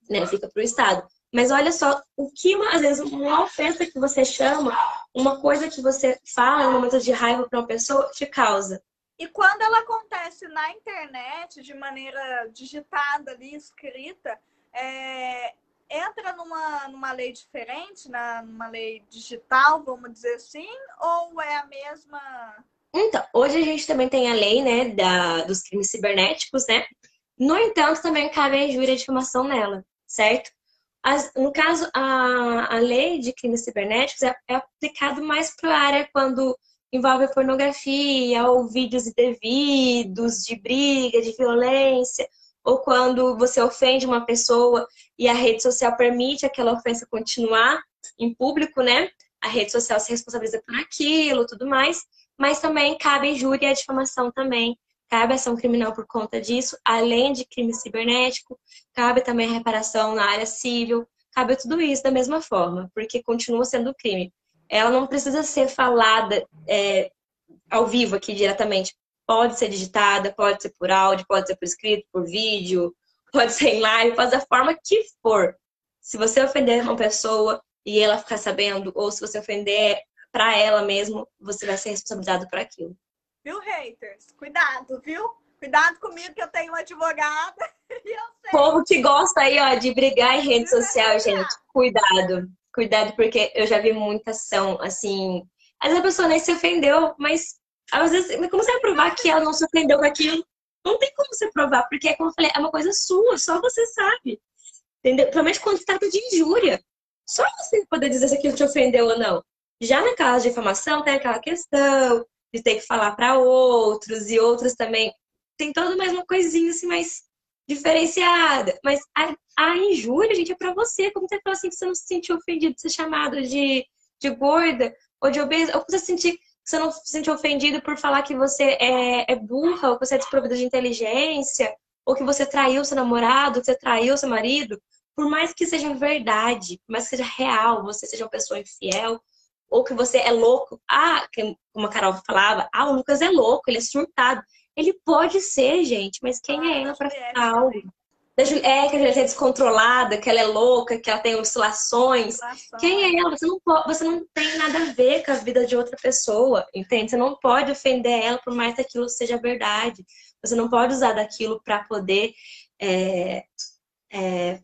Né? Fica para o Estado. Mas olha só, o que às vezes uma ofensa que você chama, uma coisa que você fala no momento de raiva para uma pessoa te causa. E quando ela acontece na internet, de maneira digitada ali, escrita, é, entra numa, numa lei diferente, na, numa lei digital, vamos dizer assim, ou é a mesma? Então, hoje a gente também tem a lei, né, da, dos crimes cibernéticos, né? No entanto, também cabe a injúria e difamação nela, certo? As, no caso, a, a lei de crimes cibernéticos é, é aplicado mais para a área quando envolve pornografia ou vídeos indevidos de briga, de violência, ou quando você ofende uma pessoa e a rede social permite aquela ofensa continuar em público, né? A rede social se responsabiliza por aquilo, tudo mais, mas também cabe injúria e a difamação também cabe ação criminal por conta disso, além de crime cibernético, cabe também a reparação na área civil, cabe tudo isso da mesma forma, porque continua sendo crime. Ela não precisa ser falada é, ao vivo aqui diretamente. Pode ser digitada, pode ser por áudio, pode ser por escrito, por vídeo, pode ser em live, pode ser da forma que for. Se você ofender uma pessoa e ela ficar sabendo, ou se você ofender para ela mesmo, você vai ser responsabilizado por aquilo. Viu, haters? Cuidado, viu? Cuidado comigo que eu tenho uma advogada (laughs) e eu sei. Povo que gosta aí, ó, de brigar em rede social, gente. Cuidado. Cuidado, porque eu já vi muita ação, assim. Às vezes a pessoa nem se ofendeu, mas às vezes, como você vai provar que ela não se ofendeu com aquilo? Não tem como você provar, porque, como eu falei, é uma coisa sua, só você sabe. Entendeu? Principalmente quando se trata de injúria. Só você poder dizer se aquilo te ofendeu ou não. Já na casa de difamação tem aquela questão de ter que falar para outros e outros também. Tem toda mais uma coisinha assim mais diferenciada. Mas a, a injúria, gente, é para você. Como você fala assim que você não se sentiu ofendido de ser chamado de, de gorda ou de obesa, ou você sentir que você não se sentiu ofendido por falar que você é, é burra, ou que você é desprovida de inteligência, ou que você traiu seu namorado, que você traiu seu marido, por mais que seja verdade, por mais que seja real, você seja uma pessoa infiel, ou que você é louco. Ah, como a Carol falava, ah, o Lucas é louco, ele é surtado. Ele pode ser, gente, mas quem ah, é ela para falar algo? É que a Juliette é descontrolada, que ela é louca, que ela tem oscilações. Quem é ela? Você não, pode, você não tem nada a ver com a vida de outra pessoa, entende? Você não pode ofender ela por mais que aquilo seja verdade. Você não pode usar daquilo para poder é, é,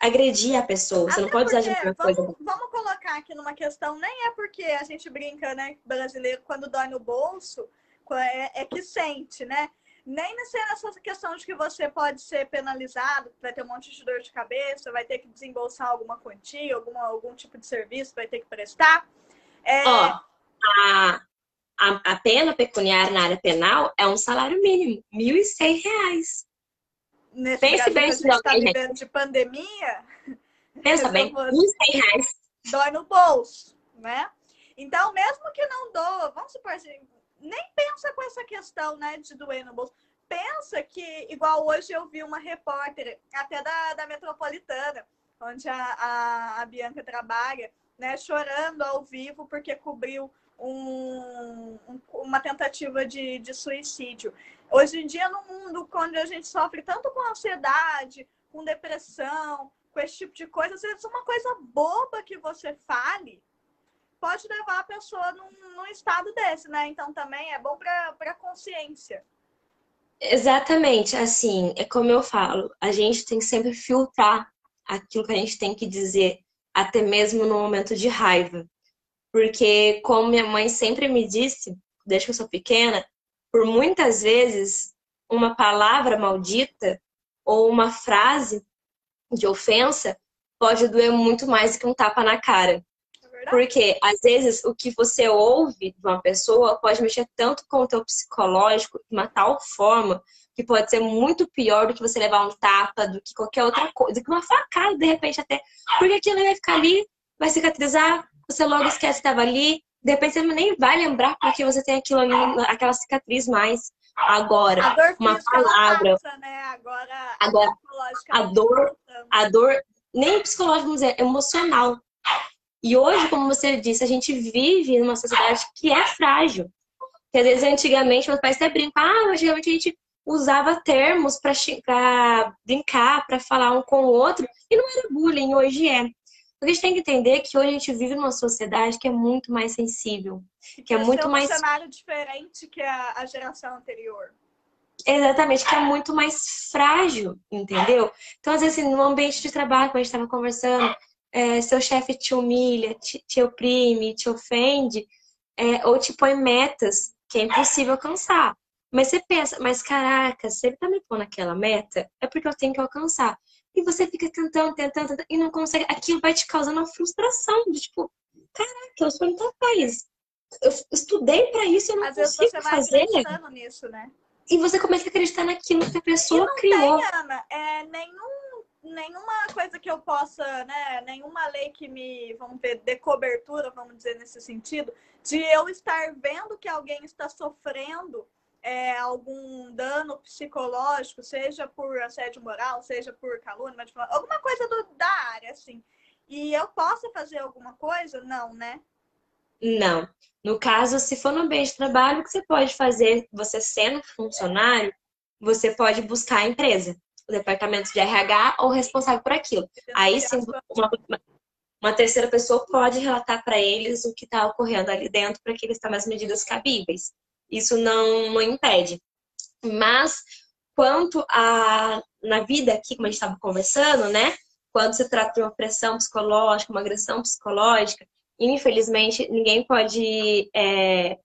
agredir a pessoa. Você Até não pode usar de outra coisa. Vamos colocar aqui numa questão, nem é porque a gente brinca, né, brasileiro, quando dói no bolso, é, é que sente, né? Nem nessa questão de que você pode ser penalizado, vai ter um monte de dor de cabeça, vai ter que desembolsar alguma quantia, alguma, algum tipo de serviço, vai ter que prestar. É... Ó, a, a, a pena pecuniária na área penal é um salário mínimo, R$ 1.100 nesse Pense bem se está vivendo de pandemia. (laughs) Pensa bem, uns 100 reais. Dói no bolso, né? Então, mesmo que não doa, vamos supor assim, nem pensa com essa questão, né, de doer no bolso. Pensa que, igual hoje eu vi uma repórter, até da, da Metropolitana, onde a, a, a Bianca trabalha, né, chorando ao vivo porque cobriu um, um, uma tentativa de, de suicídio. Hoje em dia, no mundo onde a gente sofre tanto com ansiedade, com depressão, com esse tipo de coisa, às vezes uma coisa boba que você fale pode levar a pessoa num, num estado desse, né? Então também é bom para a consciência. Exatamente, assim, é como eu falo, a gente tem que sempre filtrar aquilo que a gente tem que dizer, até mesmo no momento de raiva. Porque, como minha mãe sempre me disse, desde que eu sou pequena, por muitas vezes uma palavra maldita ou uma frase de ofensa pode doer muito mais do que um tapa na cara. Porque, às vezes, o que você ouve de uma pessoa pode mexer tanto com o teu psicológico de uma tal forma que pode ser muito pior do que você levar um tapa, do que qualquer outra coisa, do que uma facada, de repente, até. Porque aquilo vai ficar ali, vai cicatrizar, você logo esquece que estava ali, de repente você nem vai lembrar porque você tem aquilo ali, aquela cicatriz mais. Agora, uma palavra. Passa, né? Agora, agora a dor, a dor, nem psicológica, vamos dizer, emocional. E hoje, como você disse, a gente vive numa sociedade que é frágil. Que às vezes, antigamente, meus pais até brincam, ah, antigamente a gente usava termos para brincar, para falar um com o outro, e não era bullying, hoje é. Porque a gente tem que entender que hoje a gente vive numa sociedade que é muito mais sensível, que é muito um mais. um cenário diferente que a, a geração anterior. Exatamente, que é muito mais frágil, entendeu? Então, às vezes, no ambiente de trabalho, quando a gente estava conversando, é, seu chefe te humilha, te, te, oprime, te ofende, é, ou te põe metas que é impossível alcançar. Mas você pensa, mas caraca, se ele tá me pondo naquela meta, é porque eu tenho que alcançar. E você fica tentando, tentando, tentando e não consegue. Aquilo vai te causando uma frustração de tipo, caraca, eu sou incapaz. Eu estudei para isso, eu não Às consigo você vai fazer. acreditando nisso, né? E você começa a acreditar naquilo que a pessoa e não criou. Tem, Ana, é, nenhum, nenhuma coisa que eu possa, né? Nenhuma lei que me, vamos ver, dê cobertura, vamos dizer, nesse sentido, de eu estar vendo que alguém está sofrendo é, algum dano psicológico, seja por assédio moral, seja por calúnia, alguma coisa do, da área, assim. E eu posso fazer alguma coisa? Não, né? Não. No caso, se for no ambiente de trabalho, o que você pode fazer, você sendo funcionário, você pode buscar a empresa, o departamento de RH ou responsável por aquilo. Aí sim, uma, uma terceira pessoa pode relatar para eles o que está ocorrendo ali dentro para que eles tomem as medidas cabíveis. Isso não, não impede. Mas quanto a na vida aqui, como a gente estava conversando, né? Quando se trata de uma pressão psicológica, uma agressão psicológica, infelizmente, ninguém pode é,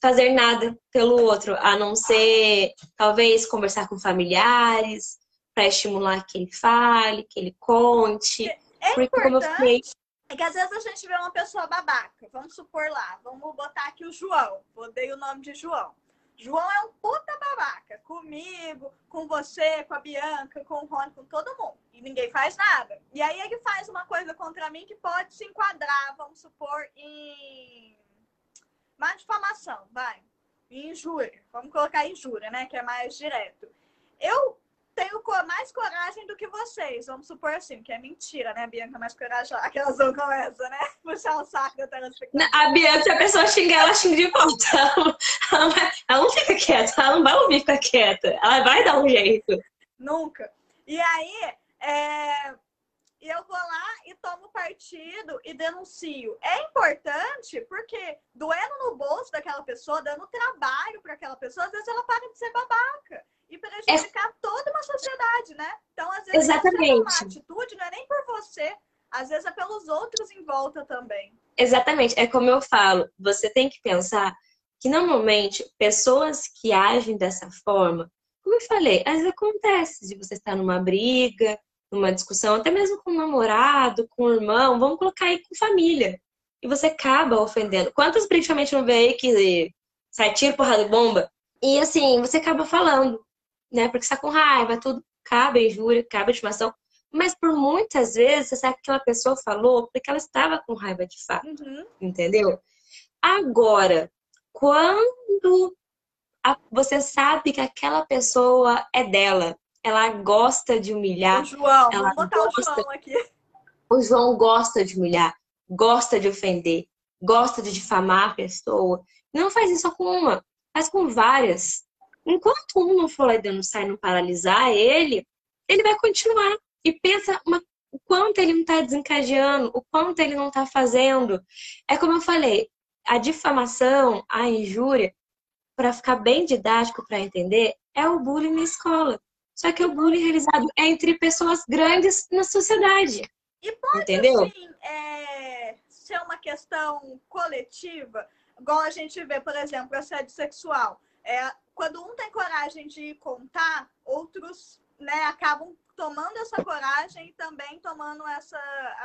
fazer nada pelo outro, a não ser talvez conversar com familiares, para estimular que ele fale, que ele conte. É porque, importante. Como eu falei, é que às vezes a gente vê uma pessoa babaca. Vamos supor lá, vamos botar aqui o João. Botei o nome de João. João é um puta babaca. Comigo, com você, com a Bianca, com o Rony, com todo mundo. E ninguém faz nada. E aí ele faz uma coisa contra mim que pode se enquadrar, vamos supor, em má difamação, vai. Em injúria. Vamos colocar injúria, né? Que é mais direto. Eu tenho mais coragem do que vocês. Vamos supor assim, que é mentira, né? Bianca é mais corajosa. Aquelas vão começa, né? (laughs) Puxar o saco da telespectadora. A Bianca, se a pessoa xingar, ela xinga de volta. (laughs) Ela, vai, ela não fica quieta, ela não vai ouvir ficar quieta. Ela vai dar um jeito. Nunca. E aí, é... eu vou lá e tomo partido e denuncio. É importante porque doendo no bolso daquela pessoa, dando trabalho para aquela pessoa, às vezes ela para de ser babaca e prejudicar é... toda uma sociedade, né? Então, às vezes, Exatamente. uma atitude não é nem por você, às vezes é pelos outros em volta também. Exatamente, é como eu falo, você tem que pensar que normalmente pessoas que agem dessa forma, como eu falei, às vezes acontece de você estar numa briga, numa discussão, até mesmo com um namorado, com um irmão, vamos colocar aí com família. E você acaba ofendendo. Quantas principalmente não vê aí que sai tiro, porrada e bomba? E assim, você acaba falando né? Porque você tá com raiva, tudo cabe injúria, cabe estimação. Mas por muitas vezes, você sabe que aquela pessoa falou porque ela estava com raiva de fato. Uhum. Entendeu? Agora, quando você sabe que aquela pessoa é dela, ela gosta de humilhar. O João, ela vou botar gosta, o João aqui. (laughs) O João gosta de humilhar, gosta de ofender, gosta de difamar a pessoa. Não faz isso com uma, faz com várias. Enquanto um não for lá e denunciar e não paralisar ele, ele vai continuar. E pensa uma, o quanto ele não está desencadeando, o quanto ele não está fazendo. É como eu falei, a difamação, a injúria, para ficar bem didático para entender, é o bullying na escola. Só que o bullying realizado é entre pessoas grandes na sociedade. E pode, entendeu? Assim, é, ser uma questão coletiva, igual a gente vê, por exemplo, assédio sexual. É, quando um tem coragem de contar, outros né, acabam tomando essa coragem e também tomando essa,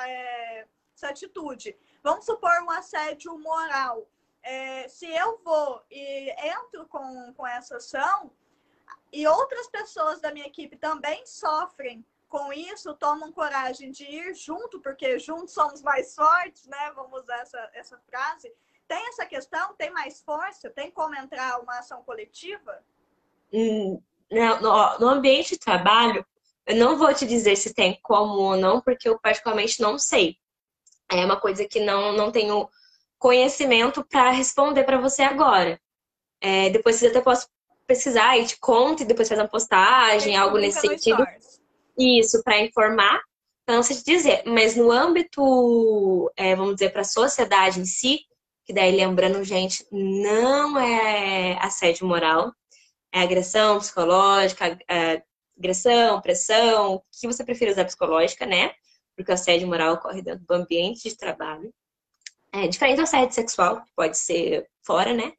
é, essa atitude. Vamos supor um assédio moral. É, se eu vou e entro com, com essa ação e outras pessoas da minha equipe também sofrem com isso, tomam coragem de ir junto, porque juntos somos mais fortes, né? Vamos usar essa, essa frase. Tem essa questão? Tem mais força? Tem como entrar uma ação coletiva? Hum, no, ambiente de trabalho, eu não vou te dizer se tem como ou não, porque eu particularmente não sei. É uma coisa que não, não tenho conhecimento para responder para você agora. É, depois você até posso pesquisar e te conta e depois fazer uma postagem, algo nesse sentido. Isso, para informar. Então, não te dizer, mas no âmbito, é, vamos dizer, para a sociedade em si, que daí lembrando, gente, não é assédio moral, é agressão psicológica, é agressão, pressão, o que você prefere usar psicológica, né? Porque o assédio moral ocorre dentro do ambiente de trabalho. É diferente do assédio sexual, que pode ser fora, né?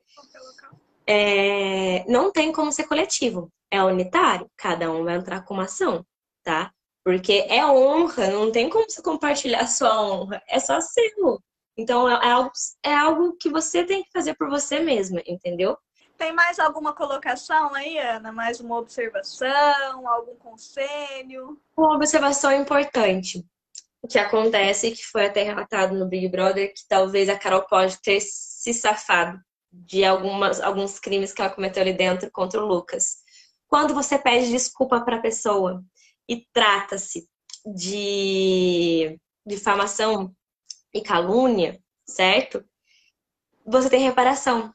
É, não tem como ser coletivo, é unitário, cada um vai entrar com uma ação, tá? Porque é honra, não tem como você compartilhar a (laughs) sua honra, é só seu. Então é algo, é algo que você tem que fazer por você mesma, entendeu? Tem mais alguma colocação aí, Ana? Mais uma observação, algum conselho? Uma observação importante que acontece, que foi até relatado no Big Brother, que talvez a Carol pode ter se safado de algumas, alguns crimes que ela cometeu ali dentro contra o Lucas. Quando você pede desculpa para a pessoa e trata-se de difamação e calúnia, certo? Você tem reparação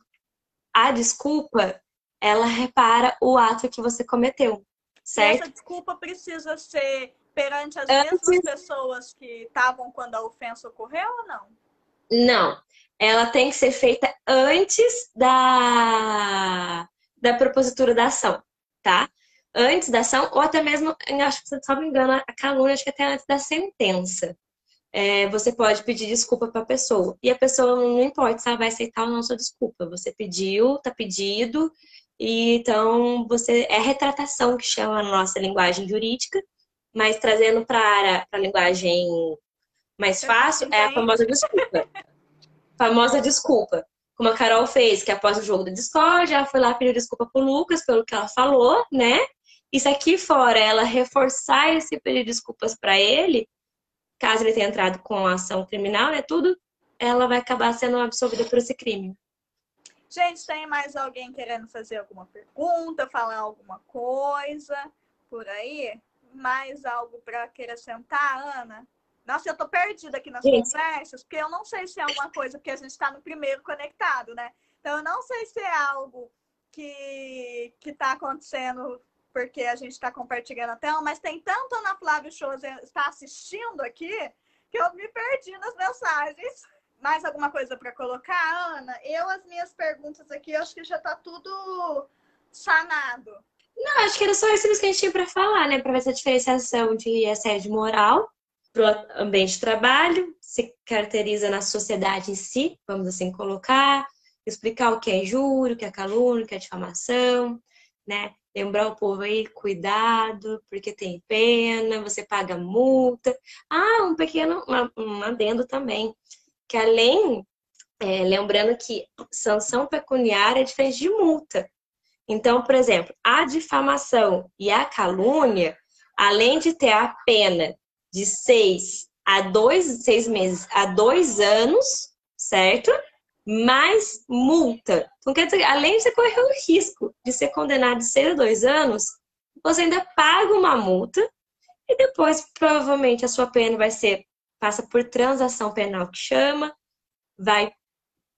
a desculpa, ela repara o ato que você cometeu, certo? essa desculpa precisa ser perante as Antes... mesmas pessoas que estavam quando a ofensa ocorreu ou não? Não. Ela tem que ser feita antes da, da propositura da ação, tá? Antes da ação, ou até mesmo, acho que, se não me engano, a calúnia, acho que até antes da sentença é, você pode pedir desculpa para a pessoa. E a pessoa não importa se ela vai aceitar ou não sua desculpa. Você pediu, tá pedido, e então você é retratação que chama na nossa linguagem jurídica, mas trazendo para a linguagem mais fácil é a famosa desculpa. Famosa desculpa. Como a Carol fez, que após o jogo da Discord, ela foi lá pedir desculpa pro Lucas pelo que ela falou, né? Se aqui fora ela reforçar esse pedir desculpas para ele, caso ele tenha entrado com ação criminal, né, tudo, ela vai acabar sendo absolvida por esse crime. Gente, tem mais alguém querendo fazer alguma pergunta, falar alguma coisa por aí? Mais algo para acrescentar, Ana? Nossa, eu tô perdida aqui nas Isso. conversas, porque eu não sei se é uma coisa, porque a gente está no primeiro conectado, né? Então, eu não sei se é algo que, que tá acontecendo porque a gente está compartilhando a tela, mas tem tanto Ana Flávia Shows está assistindo aqui que eu me perdi nas mensagens. Mais alguma coisa para colocar, Ana? Eu, as minhas perguntas aqui, acho que já está tudo sanado. Não, acho que era só isso que a gente tinha para falar, né? Para ver essa diferenciação de assédio moral para o ambiente de trabalho, se caracteriza na sociedade em si, vamos assim colocar, explicar o que é injúria, o que é calúnia, o que é difamação, né? lembrar o povo aí, cuidado, porque tem pena, você paga multa. Ah, um pequeno um adendo também, que além, é, lembrando que sanção pecuniária é diferente de multa. Então, por exemplo, a difamação e a calúnia, além de ter a pena de seis a dois, seis meses a dois anos, certo? mais multa. Então, quer dizer, além de você correr o risco de ser condenado de 6 a 2 anos, você ainda paga uma multa e depois, provavelmente, a sua pena vai ser, passa por transação penal que chama, vai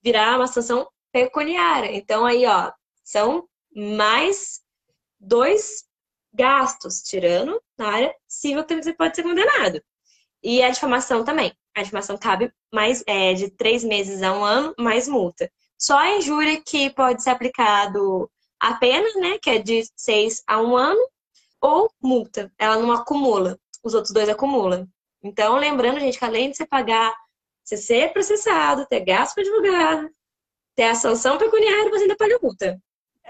virar uma sanção pecuniária. Então, aí, ó, são mais dois gastos, tirando na área civil que você pode ser condenado. E a difamação também a difamação cabe mais é, de três meses a um ano, mais multa. Só a injúria que pode ser aplicado a pena, né, que é de seis a um ano, ou multa. Ela não acumula. Os outros dois acumulam. Então, lembrando, gente, que além de você pagar, você ser processado, ter gasto para advogado, ter a sanção pecuniária, você ainda paga multa.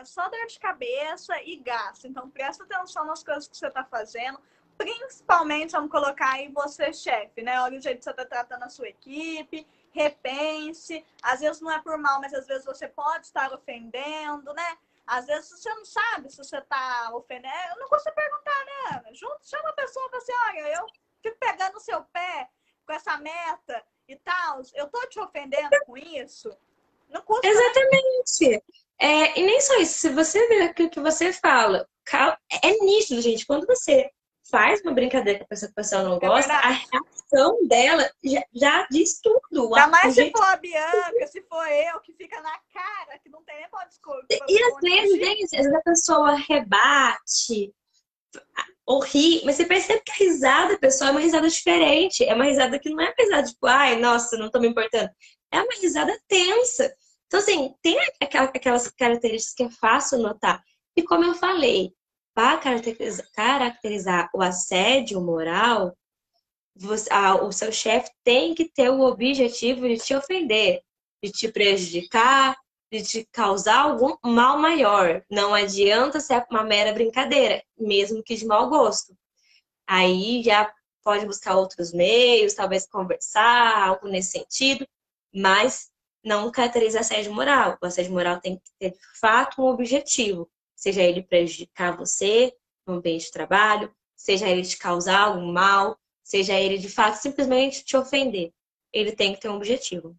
É só dor de cabeça e gasto. Então, presta atenção nas coisas que você está fazendo principalmente, vamos colocar aí você, chefe, né? Olha o jeito que você está tratando a sua equipe, repense. Às vezes não é por mal, mas às vezes você pode estar ofendendo, né? Às vezes você não sabe se você está ofendendo. Eu não custa perguntar, né, Ana? Junto, chama a pessoa e fala assim: olha, eu fico pegando o seu pé com essa meta e tal. Eu tô te ofendendo com isso. Não custa. Exatamente. É, e nem só isso, se você vê aquilo que você fala, é nítido, gente. Quando você faz uma brincadeira com a pessoa que a pessoa não é gosta, a reação dela já, já diz tudo. Ainda mais se for a Bianca, se for eu, que fica na cara, que não tem nem pra desculpa. E às vezes, às vezes a pessoa rebate, ou ri, mas você percebe que a risada da pessoa é uma risada diferente. É uma risada que não é uma risada tipo, ai, nossa, não tô me importando. É uma risada tensa. Então, assim, tem aquelas características que é fácil notar. E como eu falei, para caracterizar, caracterizar o assédio moral, você, o seu chefe tem que ter o objetivo de te ofender, de te prejudicar, de te causar algum mal maior. Não adianta ser uma mera brincadeira, mesmo que de mau gosto. Aí já pode buscar outros meios, talvez conversar, algo nesse sentido, mas não caracteriza assédio moral. O assédio moral tem que ter, de fato, um objetivo, seja ele prejudicar você no ambiente de trabalho, seja ele te causar algum mal, seja ele, de fato, simplesmente te ofender. Ele tem que ter um objetivo.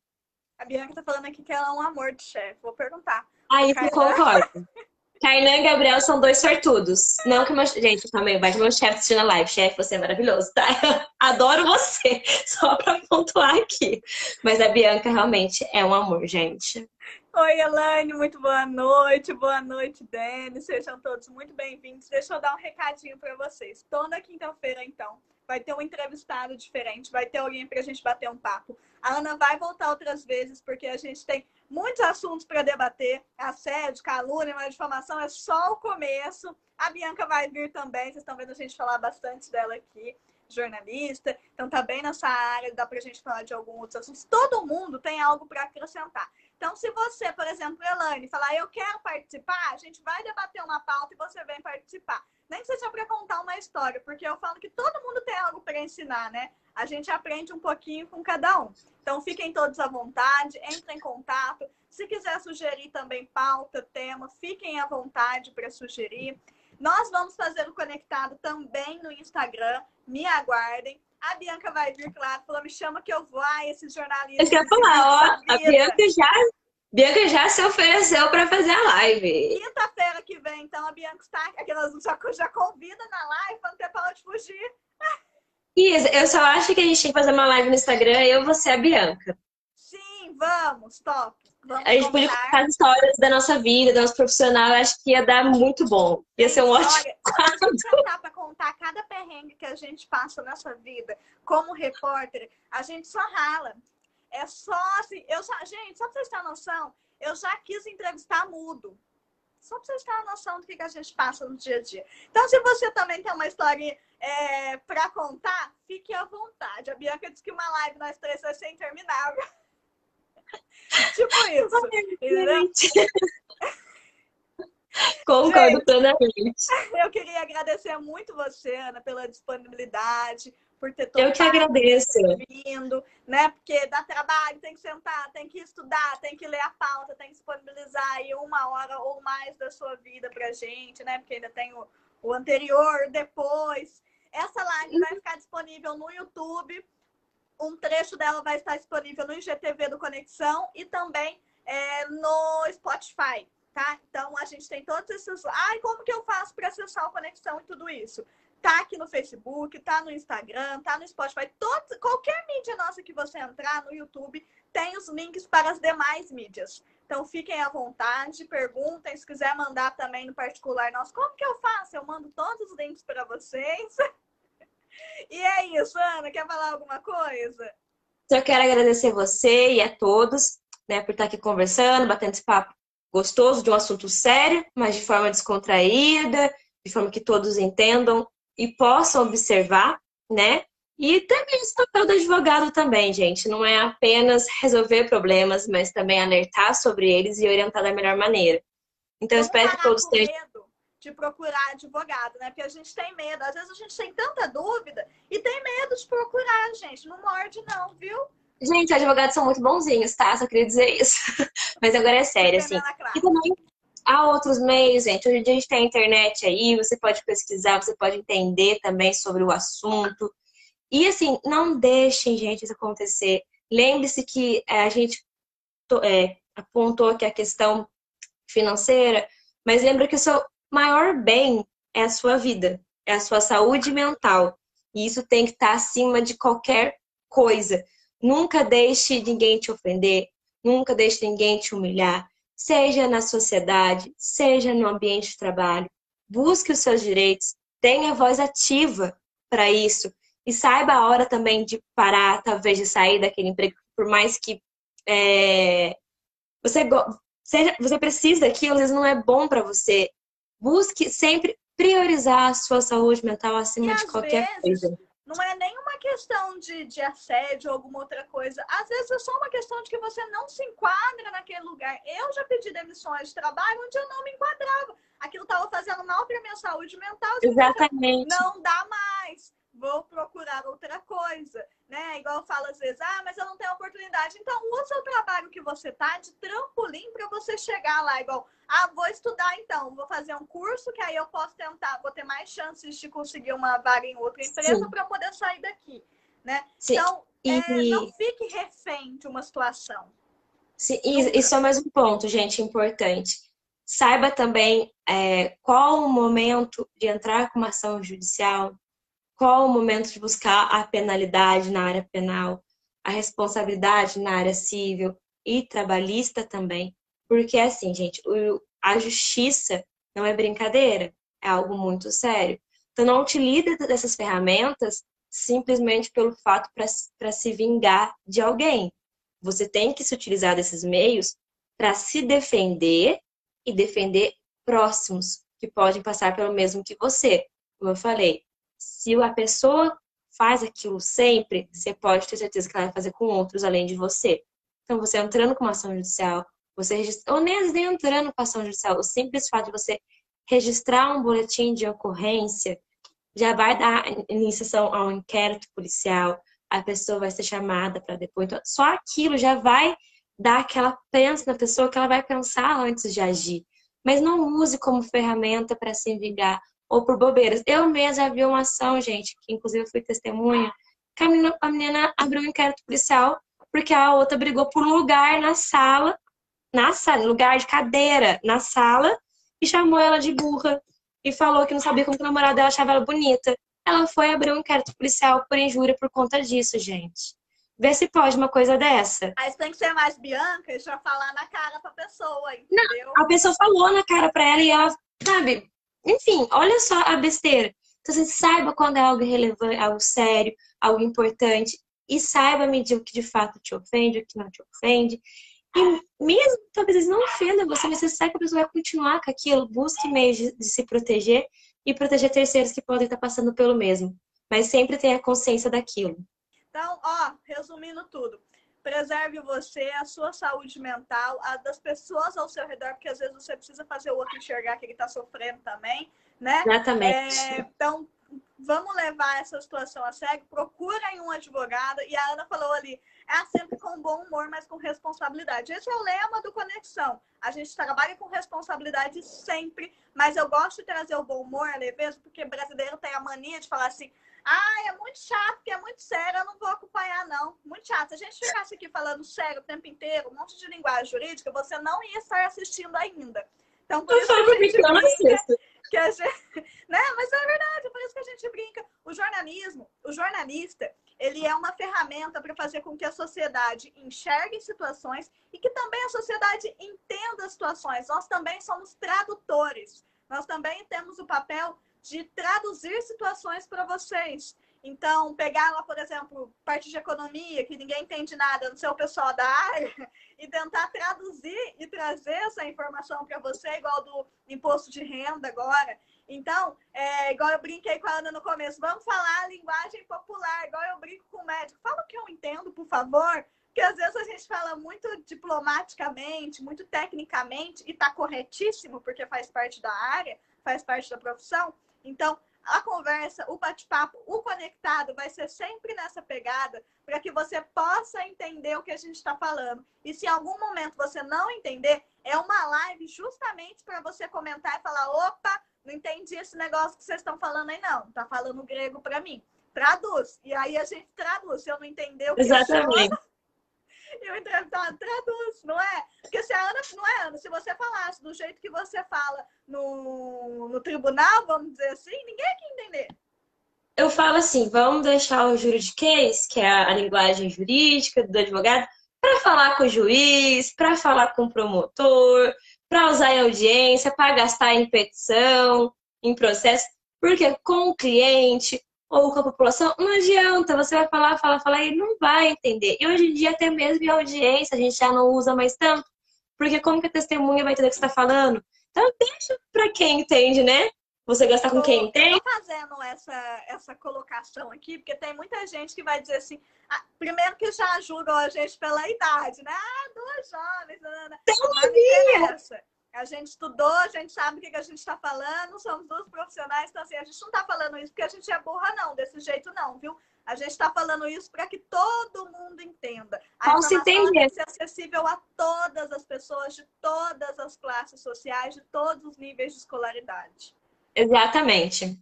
A Bianca tá falando aqui que ela é um amor de chefe. Vou perguntar. Aí eu concordo. (laughs) Kainan e Gabriel são dois sortudos. Não que meu. Gente, também que meu chefe assistindo a live. Chefe, você é maravilhoso, tá? Eu (laughs) adoro você. (laughs) Só pra pontuar aqui. Mas a Bianca realmente é um amor, gente. Oi, Elaine, muito boa noite. Boa noite, Dani. Sejam todos muito bem-vindos. Deixa eu dar um recadinho para vocês. Toda quinta-feira, então, vai ter um entrevistado diferente, vai ter alguém para a gente bater um papo. A Ana vai voltar outras vezes, porque a gente tem muitos assuntos para debater. Assédio, calúnia, mas difamação é só o começo. A Bianca vai vir também, vocês estão vendo a gente falar bastante dela aqui, jornalista. Então tá bem nessa área, dá pra gente falar de alguns outros assuntos. Todo mundo tem algo para acrescentar. Então, se você, por exemplo, Elaine, falar eu quero participar, a gente vai debater uma pauta e você vem participar nem que seja para contar uma história, porque eu falo que todo mundo tem algo para ensinar, né? A gente aprende um pouquinho com cada um. Então fiquem todos à vontade, entrem em contato. Se quiser sugerir também pauta, tema, fiquem à vontade para sugerir. Nós vamos fazer o conectado também no Instagram. Me aguardem. A Bianca vai vir, claro, falou: me chama que eu vou. Ah, esses jornalistas. Eu quero falar, ó, a Bianca já Bianca já se ofereceu para fazer a live. Quinta-feira que vem, então, a Bianca está aquelas já, já convida na live para não ter para onde fugir. (laughs) Isso, eu só acho que a gente tem que fazer uma live no Instagram, eu, você e a Bianca. Sim, vamos, top. Vamos a gente podia contar as histórias da nossa vida, da nossa profissional, eu acho que ia dar muito bom. Ia ser um ótimo. Olha, (laughs) se a gente sentar para contar cada perrengue que a gente passa nessa vida como repórter, a gente só rala. É só assim, eu já, gente, só pra vocês terem noção, eu já quis entrevistar mudo. Só pra vocês terem noção do que, que a gente passa no dia a dia. Então, se você também tem uma história é, para contar, fique à vontade. A Bianca disse que uma live nós três vai ser interminável. (laughs) tipo isso. entendeu? Concordo plenamente. Eu queria agradecer muito você, Ana, pela disponibilidade, por ter todo Eu que agradeço. vindo, né? Porque dá trabalho, tem que sentar, tem que estudar, tem que ler a pauta, tem que disponibilizar aí uma hora ou mais da sua vida pra gente, né? Porque ainda tem o, o anterior, depois. Essa live vai ficar disponível no YouTube. Um trecho dela vai estar disponível no IGTV do Conexão e também é, no Spotify, tá? Então a gente tem todos esses. Ai, como que eu faço para acessar o Conexão e tudo isso? Tá aqui no Facebook, tá no Instagram, tá no Spotify, todo, qualquer mídia nossa que você entrar no YouTube tem os links para as demais mídias. Então fiquem à vontade, perguntem, se quiser mandar também no particular nosso, como que eu faço? Eu mando todos os links para vocês. (laughs) E é isso, Ana, quer falar alguma coisa? Eu quero agradecer você e a todos, né, por estar aqui conversando, batendo esse papo gostoso de um assunto sério, mas de forma descontraída, de forma que todos entendam e possam observar, né? E também esse papel do advogado também, gente. Não é apenas resolver problemas, mas também alertar sobre eles e orientar da melhor maneira. Então, eu espero que todos tenham. de procurar advogado, né? Porque a gente tem medo. Às vezes a gente tem tanta dúvida e tem medo de procurar, gente. Não morde, não, viu? Gente, advogados são muito bonzinhos, tá? Só queria dizer isso. (laughs) Mas agora é sério, assim. E também há outros meios, gente. Hoje em dia a gente tem a internet aí, você pode pesquisar, você pode entender também sobre o assunto. E assim, não deixem, gente, isso acontecer. Lembre-se que é, a gente é, apontou que a questão financeira, mas lembra que o seu maior bem é a sua vida, é a sua saúde mental. E isso tem que estar acima de qualquer coisa. Nunca deixe ninguém te ofender, nunca deixe ninguém te humilhar, seja na sociedade, seja no ambiente de trabalho. Busque os seus direitos, tenha voz ativa para isso e saiba a hora também de parar, talvez de sair daquele emprego, por mais que é, você, seja, você precisa daquilo, às vezes não é bom para você. Busque sempre priorizar a sua saúde mental acima e de qualquer vezes, coisa. Não é nenhuma questão de, de assédio ou alguma outra coisa. Às vezes é só uma questão de que você não se enquadra naquele lugar. Eu já pedi demissões de trabalho onde eu não me enquadrava. Aquilo estava fazendo mal para minha saúde mental. Exatamente. Não dá mais vou procurar outra coisa, né? Igual eu falo às vezes, ah, mas eu não tenho oportunidade. Então, usa o trabalho que você tá de trampolim para você chegar lá, igual, ah, vou estudar então, vou fazer um curso que aí eu posso tentar, vou ter mais chances de conseguir uma vaga em outra empresa para poder sair daqui, né? Sim. Então, e... é, não fique refém de uma situação. Sim, e, e só mais um ponto, gente, importante. Saiba também é, qual o momento de entrar com uma ação judicial, qual o momento de buscar a penalidade na área penal, a responsabilidade na área civil e trabalhista também. Porque, assim, gente, a justiça não é brincadeira, é algo muito sério. Então, não utilize dessas ferramentas simplesmente pelo fato para se vingar de alguém. Você tem que se utilizar desses meios para se defender e defender próximos que podem passar pelo mesmo que você. Como eu falei, se a pessoa faz aquilo sempre, você pode ter certeza que ela vai fazer com outros além de você. Então, você entrando com uma ação judicial, você registra... ou nem entrando com ação judicial, o simples fato de você registrar um boletim de ocorrência já vai dar iniciação ao inquérito policial, a pessoa vai ser chamada para depois. Então, só aquilo já vai dar aquela pensa na pessoa que ela vai pensar antes de agir. Mas não use como ferramenta para se vingar ou por bobeiras. Eu mesma vi uma ação, gente, que inclusive eu fui testemunha, que a menina, a menina abriu um inquérito policial porque a outra brigou por um lugar na sala, na sala, lugar de cadeira na sala, e chamou ela de burra e falou que não sabia como que o namorado dela achava ela bonita. Ela foi abrir um inquérito policial por injúria por conta disso, gente. Vê se pode uma coisa dessa. Aí tem que ser mais Bianca e já falar na cara pra pessoa, entendeu? Não, a pessoa falou na cara pra ela e ela, sabe, enfim, olha só a besteira. Então, você saiba quando é algo relevante, algo sério, algo importante, e saiba medir o que de fato te ofende, o que não te ofende. E mesmo, talvez não ofendam você, mas você sabe que a pessoa vai continuar com aquilo, busque meios de, de se proteger e proteger terceiros que podem estar passando pelo mesmo. Mas sempre tenha consciência daquilo. Então, ó, resumindo tudo, preserve você, a sua saúde mental, a das pessoas ao seu redor, porque às vezes você precisa fazer o outro enxergar que ele está sofrendo também, né? Exatamente. É, então, vamos levar essa situação a sério, procurem um advogado, e a Ana falou ali, é sempre com bom humor, mas com responsabilidade. Esse é o lema do Conexão. A gente trabalha com responsabilidade sempre, mas eu gosto de trazer o bom humor, a leveza, porque brasileiro tem a mania de falar assim, ah, é muito chato, porque é muito sério, eu não vou acompanhar, não. Muito chato. Se a gente ficasse aqui falando sério o tempo inteiro, um monte de linguagem jurídica, você não ia estar assistindo ainda. Então, por isso que a gente brinca, que a gente, (laughs) né? Mas é verdade, por isso que a gente brinca. O jornalismo, o jornalista, ele é uma ferramenta para fazer com que a sociedade enxergue situações e que também a sociedade entenda as situações. Nós também somos tradutores. Nós também temos o papel de traduzir situações para vocês. Então, pegar lá, por exemplo, parte de economia, que ninguém entende nada, não sei o pessoal da área, (laughs) e tentar traduzir e trazer essa informação para você, igual do imposto de renda agora. Então, é, igual eu brinquei com a Ana no começo, vamos falar a linguagem popular, igual eu brinco com o médico. Fala o que eu entendo, por favor. Porque às vezes a gente fala muito diplomaticamente, muito tecnicamente, e está corretíssimo, porque faz parte da área, faz parte da profissão. Então, a conversa, o bate-papo, o conectado vai ser sempre nessa pegada para que você possa entender o que a gente está falando. E se em algum momento você não entender, é uma live justamente para você comentar e falar: opa, não entendi esse negócio que vocês estão falando aí, não. Tá falando grego para mim. Traduz. E aí a gente traduz. Se eu não entender o que Exatamente. (laughs) e o entrevistado traduz, não é? Porque se a Ana, não é Ana, se você falasse do jeito que você fala no, no tribunal, vamos dizer assim, ninguém ia entender. Eu falo assim, vamos deixar o juridiquês, que é a linguagem jurídica do advogado, para falar com o juiz, para falar com o promotor, para usar em audiência, para gastar em petição, em processo, porque com o cliente, ou com a população, não adianta, você vai falar, falar, falar e não vai entender. E hoje em dia, até mesmo em audiência, a gente já não usa mais tanto, porque como que a testemunha vai entender o que você está falando? Então, deixa para quem entende, né? Você gastar com quem entende. Estou fazendo essa, essa colocação aqui, porque tem muita gente que vai dizer assim, ah, primeiro que já julgam a gente pela idade, né? Ah, duas jovens, não, interessa. A gente estudou, a gente sabe o que, a gente está falando, somos duas profissionais, então assim, a gente não está falando isso porque a gente é burra, não, desse jeito não, viu? A gente está falando isso para que todo mundo entenda. A Não se entender. tem que ser acessível a todas as pessoas de todas as classes sociais, de todos os níveis de escolaridade. Exatamente.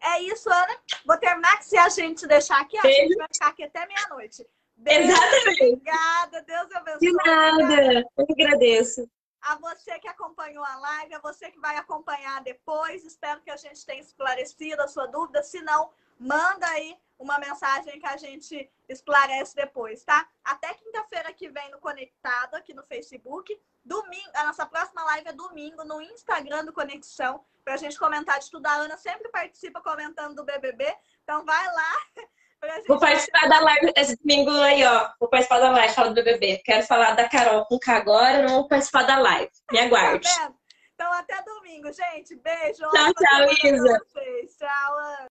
É isso, Ana. Vou terminar que se a gente deixar aqui, a Beijo. gente vai ficar aqui até meia-noite. Exatamente. Obrigada. Deus abençoe. De nada. Eu que agradeço a você que acompanhou a live, a você que vai acompanhar depois. Espero que a gente tenha esclarecido a sua dúvida. Se não, manda aí uma mensagem que a gente esclarece depois, tá? Até quinta-feira que vem no Conectado, aqui no Facebook. Domingo, a nossa próxima live é domingo no Instagram do Conexão, pra gente comentar de tudo. A Ana sempre participa comentando do BBB, então vai lá Vou participar da live esse domingo aí, ó. Vou participar da live, fala do BBB. Quero falar da Carol com K agora, não vou participar da live. Me aguarde. Tá então, até domingo, gente. Beijo. Tchau, tchau, Isa. Tchau, Ana.